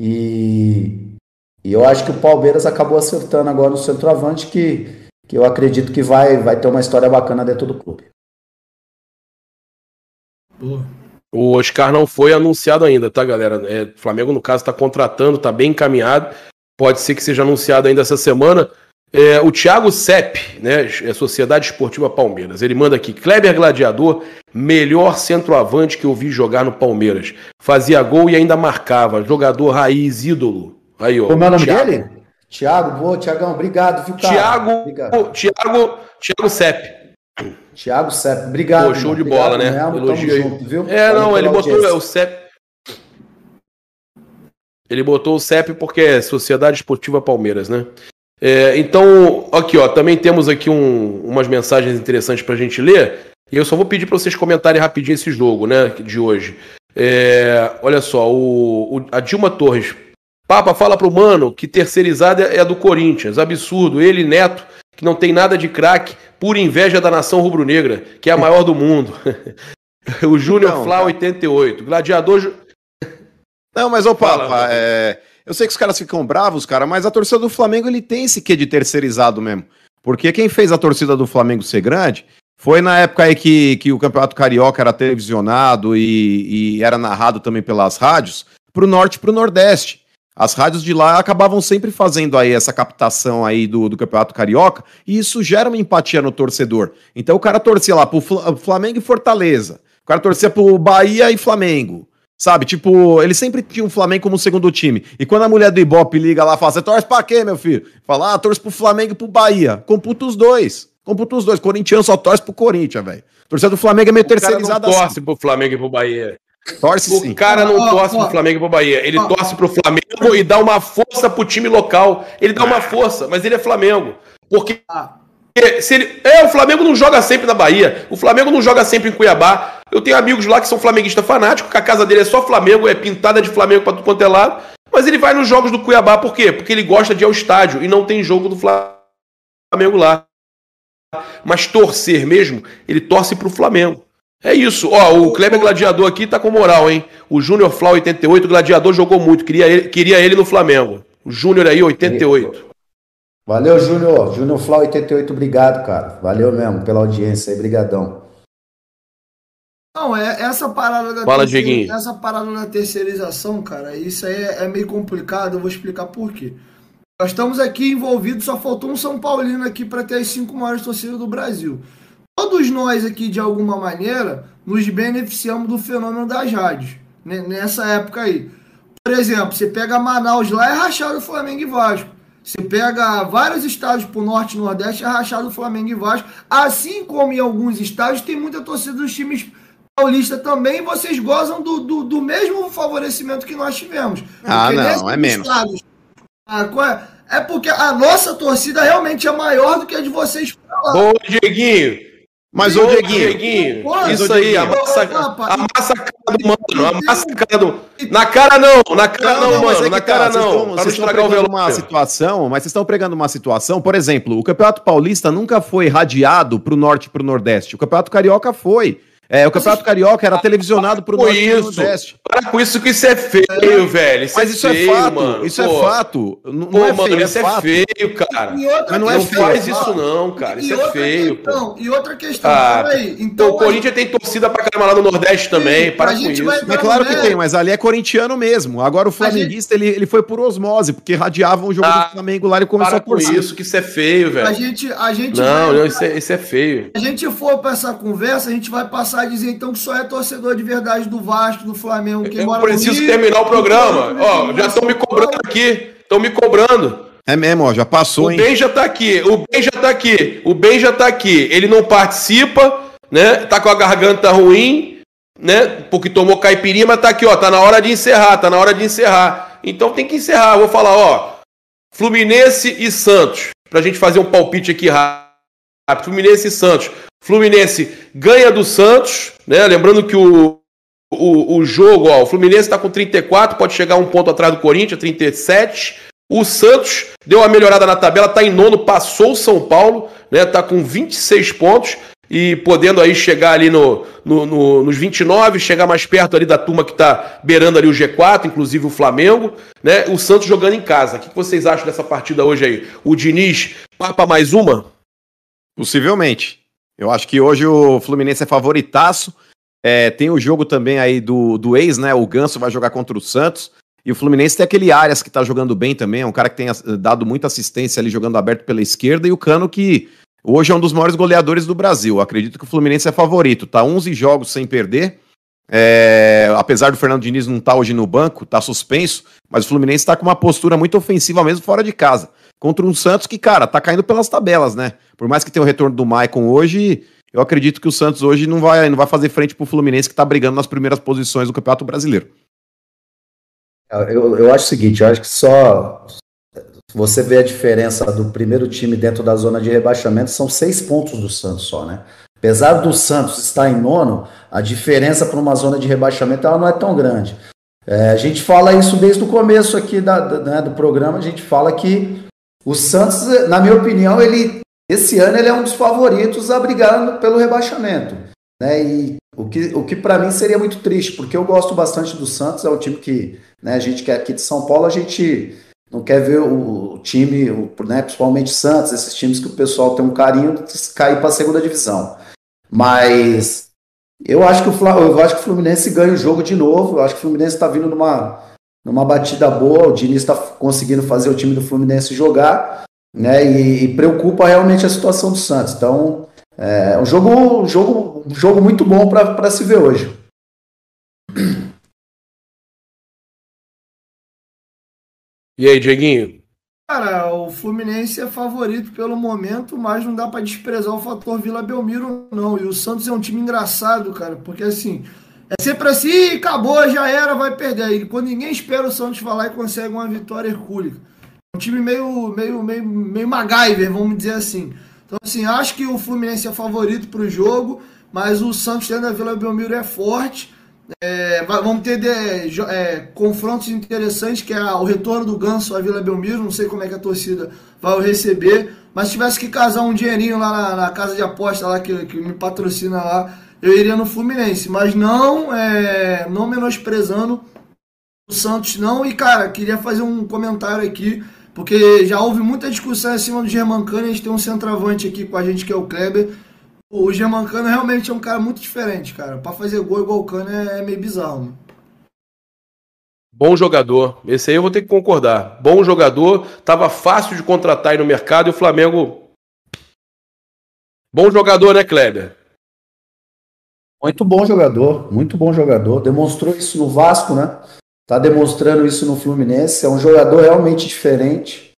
E, e eu acho que o Palmeiras acabou acertando agora no centroavante, que, que eu acredito que vai, vai ter uma história bacana dentro do clube. Boa. O Oscar não foi anunciado ainda, tá, galera? É, o Flamengo, no caso, está contratando, está bem encaminhado. Pode ser que seja anunciado ainda essa semana. É, o Thiago Sepp, né, é Sociedade Esportiva Palmeiras, ele manda aqui: Kleber Gladiador, melhor centroavante que eu vi jogar no Palmeiras. Fazia gol e ainda marcava. Jogador raiz, ídolo. Aí, ó. Como é o nome Thiago. dele? Thiago, boa, Tiagão, obrigado, viu, cara? Thiago, obrigado. Thiago, Thiago Sepp. Tiago Sepp, obrigado. Pô, show de bola, né? Elogio junto, viu? É, não, ele botou audiência. o Sepp. Ele botou o CEP porque é Sociedade Esportiva Palmeiras, né? É, então, aqui, ó, também temos aqui um, umas mensagens interessantes pra gente ler. E eu só vou pedir para vocês comentarem rapidinho esse jogo, né, de hoje. É, olha só, o, o, a Dilma Torres. Papa, fala pro mano que terceirizada é a do Corinthians. Absurdo. Ele, Neto, que não tem nada de craque, pura inveja da nação rubro-negra, que é a maior do mundo. o Júnior Flá 88. Gladiador. Não, mas ô Papa, é... eu sei que os caras ficam bravos, cara, mas a torcida do Flamengo ele tem esse quê de terceirizado mesmo. Porque quem fez a torcida do Flamengo ser grande foi na época aí que, que o Campeonato Carioca era televisionado e, e era narrado também pelas rádios, pro norte e pro nordeste. As rádios de lá acabavam sempre fazendo aí essa captação aí do, do Campeonato Carioca, e isso gera uma empatia no torcedor. Então o cara torcia lá pro Flamengo e Fortaleza, o cara torcia pro Bahia e Flamengo. Sabe, tipo, ele sempre tinha o Flamengo como segundo time. E quando a mulher do Ibope liga lá e fala, você torce pra quê, meu filho? Fala, ah, torce pro Flamengo e pro Bahia. Computa os dois. Computa os dois. Corintiano só torce pro Corinthians, velho. Torcida do Flamengo é meio terceirizada assim. torce pro Flamengo e pro Bahia. Torce o sim. cara não oh, torce oh, pro Flamengo e pro Bahia. Ele oh, torce pro Flamengo e dá uma força pro time local. Ele dá uma força, mas ele é Flamengo. Porque ah. se ele. É, o Flamengo não joga sempre na Bahia. O Flamengo não joga sempre em Cuiabá. Eu tenho amigos lá que são flamenguistas fanáticos, que a casa dele é só Flamengo, é pintada de Flamengo pra tudo quanto é lado. Mas ele vai nos jogos do Cuiabá, por quê? Porque ele gosta de ir ao estádio e não tem jogo do Flamengo lá. Mas torcer mesmo, ele torce pro Flamengo. É isso. Ó, o Kleber Gladiador aqui tá com moral, hein? O Júnior Fla 88, Gladiador jogou muito, queria ele, queria ele no Flamengo. O Júnior aí 88. Valeu, Júnior. Júnior Fla 88, obrigado, cara. Valeu mesmo pela audiência aí, brigadão. Não, é essa parada da Fala, terceir... essa parada da terceirização, cara, isso aí é, é meio complicado, eu vou explicar por quê. Nós estamos aqui envolvidos, só faltou um São Paulino aqui para ter as cinco maiores torcidas do Brasil todos nós aqui, de alguma maneira, nos beneficiamos do fenômeno das rádios, né? nessa época aí. Por exemplo, você pega Manaus lá, é rachado Flamengo e Vasco. Você pega vários estádios pro norte e nordeste, é rachado Flamengo e Vasco. Assim como em alguns estádios, tem muita torcida dos times paulistas também. Vocês gozam do, do, do, mesmo favorecimento que nós tivemos. Ah, não, é menos. Estados, é porque a nossa torcida realmente é maior do que a de vocês. Ô, Dieguinho, mas, ô, Dieguinho, Dieguinho isso aí, amassa, amassa a cara do mano, amassa a cara do... Na cara não, na cara não, não, mano, na tá, cara não. Vocês estão pregando uma situação, mas vocês estão pregando uma situação, por exemplo, o Campeonato Paulista nunca foi radiado pro norte e pro nordeste, o Campeonato Carioca foi. É, o Campeonato Carioca era televisionado pro Norte isso. Nordeste. Para com isso que isso é feio, é. velho. Isso Mas é isso é feio, é fato. Mano. Isso é Pô. é fato. Não, Pô, é feio, mano, é isso é, fato. feio, cara. Mas não é feio. faz isso não, cara. Isso é feio. Questão, e outra questão, ah, peraí. Então, o Corinthians tem torcida pra caramba lá no Nordeste também. Para com isso. É claro que tem, mas ali é corintiano mesmo. Agora o flamenguista, ele, ele foi por osmose, porque radiavam o jogo ah, do Flamengo lá e começou a torcer. isso, que isso é feio, velho. A gente, a gente não, não, isso é, isso é feio. A gente for pra essa conversa, a gente vai passar a dizer então que só é torcedor de verdade do Vasco, do Flamengo. Quem eu mora preciso Rio, terminar o programa. Ó, já estão me cobrando aqui. Estão me cobrando. É mesmo, ó, já passou, o hein? O Ben já tá aqui. O Ben já tá aqui. O Ben já tá aqui. Ele não participa, né? Tá com a garganta ruim, né? Porque tomou caipirinha, mas tá aqui, ó. Tá na hora de encerrar, tá na hora de encerrar. Então tem que encerrar. vou falar, ó. Fluminense e Santos. Pra gente fazer um palpite aqui rápido. Fluminense e Santos. Fluminense ganha do Santos, né? Lembrando que o, o, o jogo, ó, o Fluminense está com 34, pode chegar um ponto atrás do Corinthians, 37. O Santos deu uma melhorada na tabela, está em nono, passou o São Paulo, né? Tá com 26 pontos e podendo aí chegar ali no, no, no, nos 29, chegar mais perto ali da turma que está beirando ali o G4, inclusive o Flamengo, né? O Santos jogando em casa. O que vocês acham dessa partida hoje aí? O Diniz papa mais uma? Possivelmente. Eu acho que hoje o Fluminense é favoritaço. É, tem o jogo também aí do, do ex, né? O Ganso vai jogar contra o Santos. E o Fluminense tem aquele Arias que tá jogando bem também, é um cara que tem dado muita assistência ali jogando aberto pela esquerda. E o Cano que hoje é um dos maiores goleadores do Brasil. acredito que o Fluminense é favorito. Tá 11 jogos sem perder. É, apesar do Fernando Diniz não estar tá hoje no banco, tá suspenso, mas o Fluminense está com uma postura muito ofensiva mesmo fora de casa contra um Santos que, cara, tá caindo pelas tabelas, né? Por mais que tenha o retorno do Maicon hoje, eu acredito que o Santos hoje não vai, não vai fazer frente pro Fluminense que tá brigando nas primeiras posições do Campeonato Brasileiro. Eu, eu acho o seguinte, eu acho que só você vê a diferença do primeiro time dentro da zona de rebaixamento, são seis pontos do Santos só, né? Apesar do Santos estar em nono, a diferença para uma zona de rebaixamento ela não é tão grande. É, a gente fala isso desde o começo aqui da, da, né, do programa, a gente fala que o Santos, na minha opinião, ele esse ano ele é um dos favoritos a brigar pelo rebaixamento. Né? E o que, o que para mim seria muito triste, porque eu gosto bastante do Santos, é um time que né, a gente quer aqui de São Paulo, a gente não quer ver o, o time, o, né, principalmente Santos, esses times que o pessoal tem um carinho, cair para a segunda divisão. Mas eu acho que o eu acho que o Fluminense ganha o jogo de novo. Eu acho que o Fluminense está vindo numa numa batida boa, o Diniz está conseguindo fazer o time do Fluminense jogar, né? E, e, preocupa realmente a situação do Santos. Então, é um jogo, um jogo, um jogo muito bom para se ver hoje. E aí, Dieguinho? Cara, o Fluminense é favorito pelo momento, mas não dá para desprezar o fator Vila Belmiro, não. E o Santos é um time engraçado, cara, porque assim, é sempre assim, acabou, já era, vai perder. E quando ninguém espera o Santos falar e consegue uma vitória hercúlica. Um time meio, meio, meio, meio MacGyver, vamos dizer assim. Então, assim, acho que o Fluminense é favorito para o jogo, mas o Santos dentro da Vila Belmiro é forte. É, vamos ter de, é, confrontos interessantes, que é o retorno do Ganso à Vila Belmiro. Não sei como é que a torcida vai receber, mas se tivesse que casar um dinheirinho lá na, na casa de aposta lá que, que me patrocina lá eu iria no Fluminense, mas não é, não menosprezando o Santos não. E cara, queria fazer um comentário aqui, porque já houve muita discussão acima do Germancano, a gente tem um centroavante aqui com a gente que é o Kleber. O Germancano realmente é um cara muito diferente, cara. Para fazer gol igual o Cano é, é meio bizarro. Mano. Bom jogador. Esse aí eu vou ter que concordar. Bom jogador. Tava fácil de contratar aí no mercado e o Flamengo. Bom jogador, né, Kleber? Muito bom jogador, muito bom jogador. Demonstrou isso no Vasco, né? Tá demonstrando isso no Fluminense. É um jogador realmente diferente.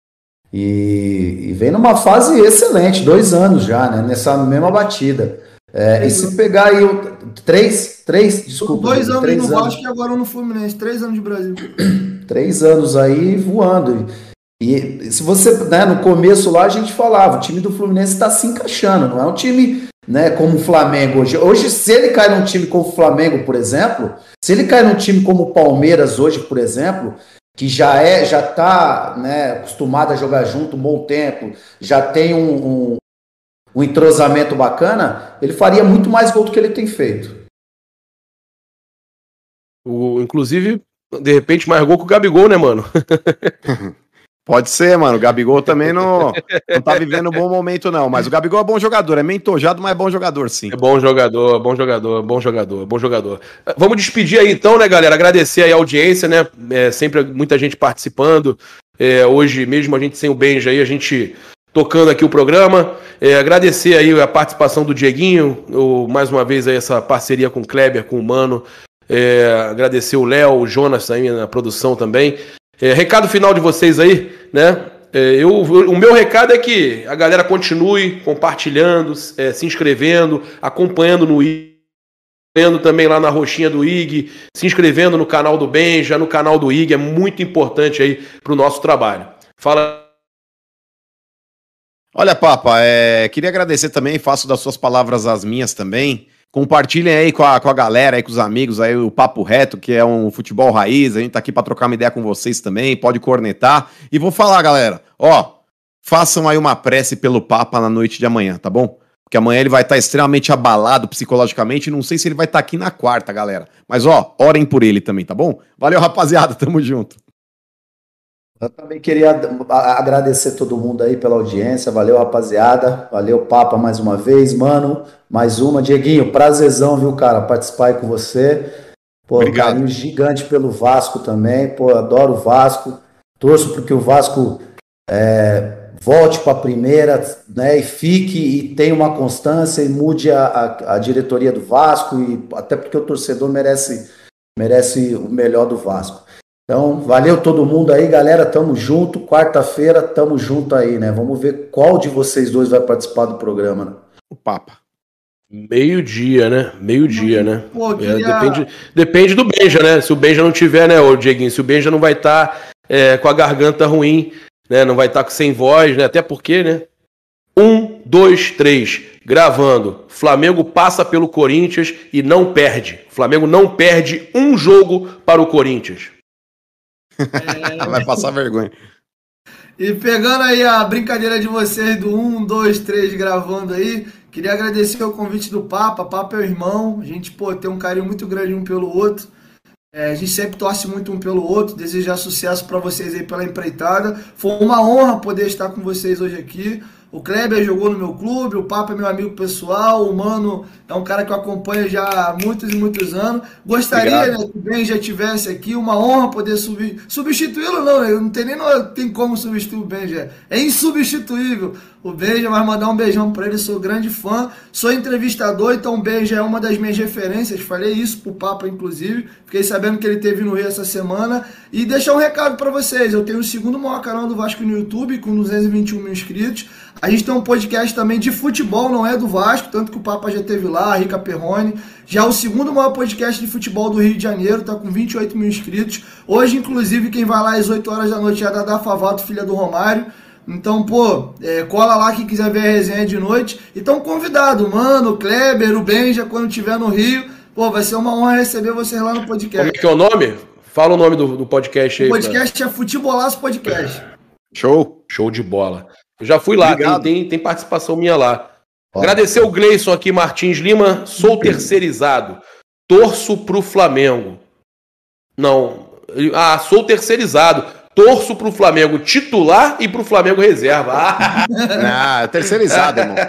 E, e, vem numa fase excelente, dois anos já, né? Nessa mesma batida. É, e se pegar aí o, três, três, desculpa. Dois anos três no anos. Vasco e agora no Fluminense, três anos de Brasil. Três anos aí voando. E se você, né, no começo lá a gente falava, o time do Fluminense está se encaixando, não é um time, né, como o Flamengo hoje. Hoje, se ele cai num time como o Flamengo, por exemplo, se ele cai num time como o Palmeiras hoje, por exemplo, que já é, já está, né, acostumado a jogar junto um bom tempo, já tem um, um, um entrosamento bacana, ele faria muito mais gol do que ele tem feito. O, inclusive, de repente, mais gol que o Gabigol, né, mano? Pode ser, mano. O Gabigol também não, não tá vivendo um bom momento, não. Mas o Gabigol é bom jogador, é mentojado, mas é bom jogador, sim. É bom jogador, bom jogador, bom jogador, bom jogador. Vamos despedir aí então, né, galera? Agradecer aí a audiência, né? É, sempre muita gente participando. É, hoje, mesmo a gente sem o Benja aí, a gente tocando aqui o programa. É, agradecer aí a participação do Dieguinho, o, mais uma vez aí essa parceria com o Kleber, com o Mano. É, agradecer o Léo, o Jonas aí na produção também. É, recado final de vocês aí, né? É, eu, o meu recado é que a galera continue compartilhando, é, se inscrevendo, acompanhando no IG, também lá na roxinha do IG, se inscrevendo no canal do Benja, no canal do IG, é muito importante aí para o nosso trabalho. Fala. Olha, Papa, é, queria agradecer também, faço das suas palavras as minhas também. Compartilhem aí com a, com a galera, aí, com os amigos, aí o Papo Reto, que é um futebol raiz. A gente tá aqui para trocar uma ideia com vocês também, pode cornetar. E vou falar, galera, ó, façam aí uma prece pelo Papa na noite de amanhã, tá bom? Porque amanhã ele vai estar tá extremamente abalado psicologicamente. Não sei se ele vai estar tá aqui na quarta, galera. Mas ó, orem por ele também, tá bom? Valeu, rapaziada. Tamo junto. Eu também queria agradecer todo mundo aí pela audiência. Valeu, rapaziada. Valeu, Papa, mais uma vez. Mano, mais uma. Dieguinho, prazerzão, viu, cara, participar aí com você. Pô, Obrigado. carinho gigante pelo Vasco também. Pô, adoro o Vasco. Torço porque o Vasco é, volte para a primeira, né, e fique e tenha uma constância e mude a, a, a diretoria do Vasco, e até porque o torcedor merece, merece o melhor do Vasco. Então, valeu todo mundo aí, galera. Tamo junto. Quarta-feira, tamo junto aí, né? Vamos ver qual de vocês dois vai participar do programa, né? O Papa. Meio-dia, né? Meio-dia, né? Pô, queria... é, depende, depende do Benja, né? Se o Benja não tiver, né, ô Dieguinho? Se o Benja não vai estar tá, é, com a garganta ruim, né? Não vai estar tá sem voz, né? Até porque, né? Um, dois, três. Gravando. Flamengo passa pelo Corinthians e não perde. Flamengo não perde um jogo para o Corinthians. É... Vai passar vergonha. E pegando aí a brincadeira de vocês do 1, 2, 3 gravando aí, queria agradecer o convite do Papa. Papa é o irmão, a gente pô, tem um carinho muito grande um pelo outro. É, a gente sempre torce muito um pelo outro, desejar sucesso para vocês aí pela empreitada. Foi uma honra poder estar com vocês hoje aqui. O Kleber jogou no meu clube, o Papa é meu amigo pessoal, o Mano é um cara que eu acompanho já há muitos e muitos anos. Gostaria né, que o Ben já estivesse aqui, uma honra poder subir. Substituí-lo, não, né? Não tem nem não tem como substituir o Benja. É insubstituível. O Benja vai mandar um beijão para ele, sou grande fã. Sou entrevistador, então o Benja é uma das minhas referências. Falei isso pro Papa, inclusive. Fiquei sabendo que ele teve no Rio essa semana. E deixar um recado para vocês: eu tenho o segundo maior canal do Vasco no YouTube, com 221 mil inscritos. A gente tem um podcast também de futebol, não é do Vasco, tanto que o Papa já teve lá, a Rica Perrone. Já o segundo maior podcast de futebol do Rio de Janeiro, tá com 28 mil inscritos. Hoje, inclusive, quem vai lá às 8 horas da noite é a Dada Favato, filha do Romário. Então, pô, é, cola lá quem quiser ver a resenha de noite. Então, convidado, mano, o Kleber, o Benja, quando estiver no Rio. Pô, vai ser uma honra receber vocês lá no podcast. Como é que é o nome? Fala o nome do, do podcast aí. O podcast cara. é Futebolaço Podcast. Show. Show de bola. Eu já fui lá, tem, tem, tem, participação minha lá. Agradecer o Gleison aqui, Martins Lima. Sou terceirizado. Torço pro Flamengo. Não. Ah, sou terceirizado. Torço pro Flamengo titular e pro Flamengo reserva. Ah, ah terceirizado, irmão.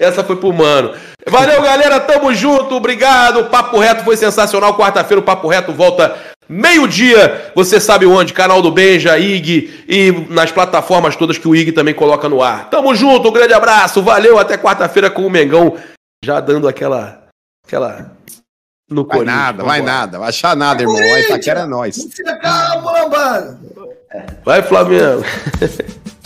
essa foi pro mano. Valeu, galera. Tamo junto. Obrigado. O Papo Reto foi sensacional. Quarta-feira o Papo Reto volta meio-dia. Você sabe onde? Canal do Benja, IG e nas plataformas todas que o IG também coloca no ar. Tamo junto. Um grande abraço. Valeu. Até quarta-feira com o Mengão já dando aquela aquela no vai nada, vai nada, vai achar nada, irmão. Vai Itaquera é nós. Lambada. Vai, Flamengo.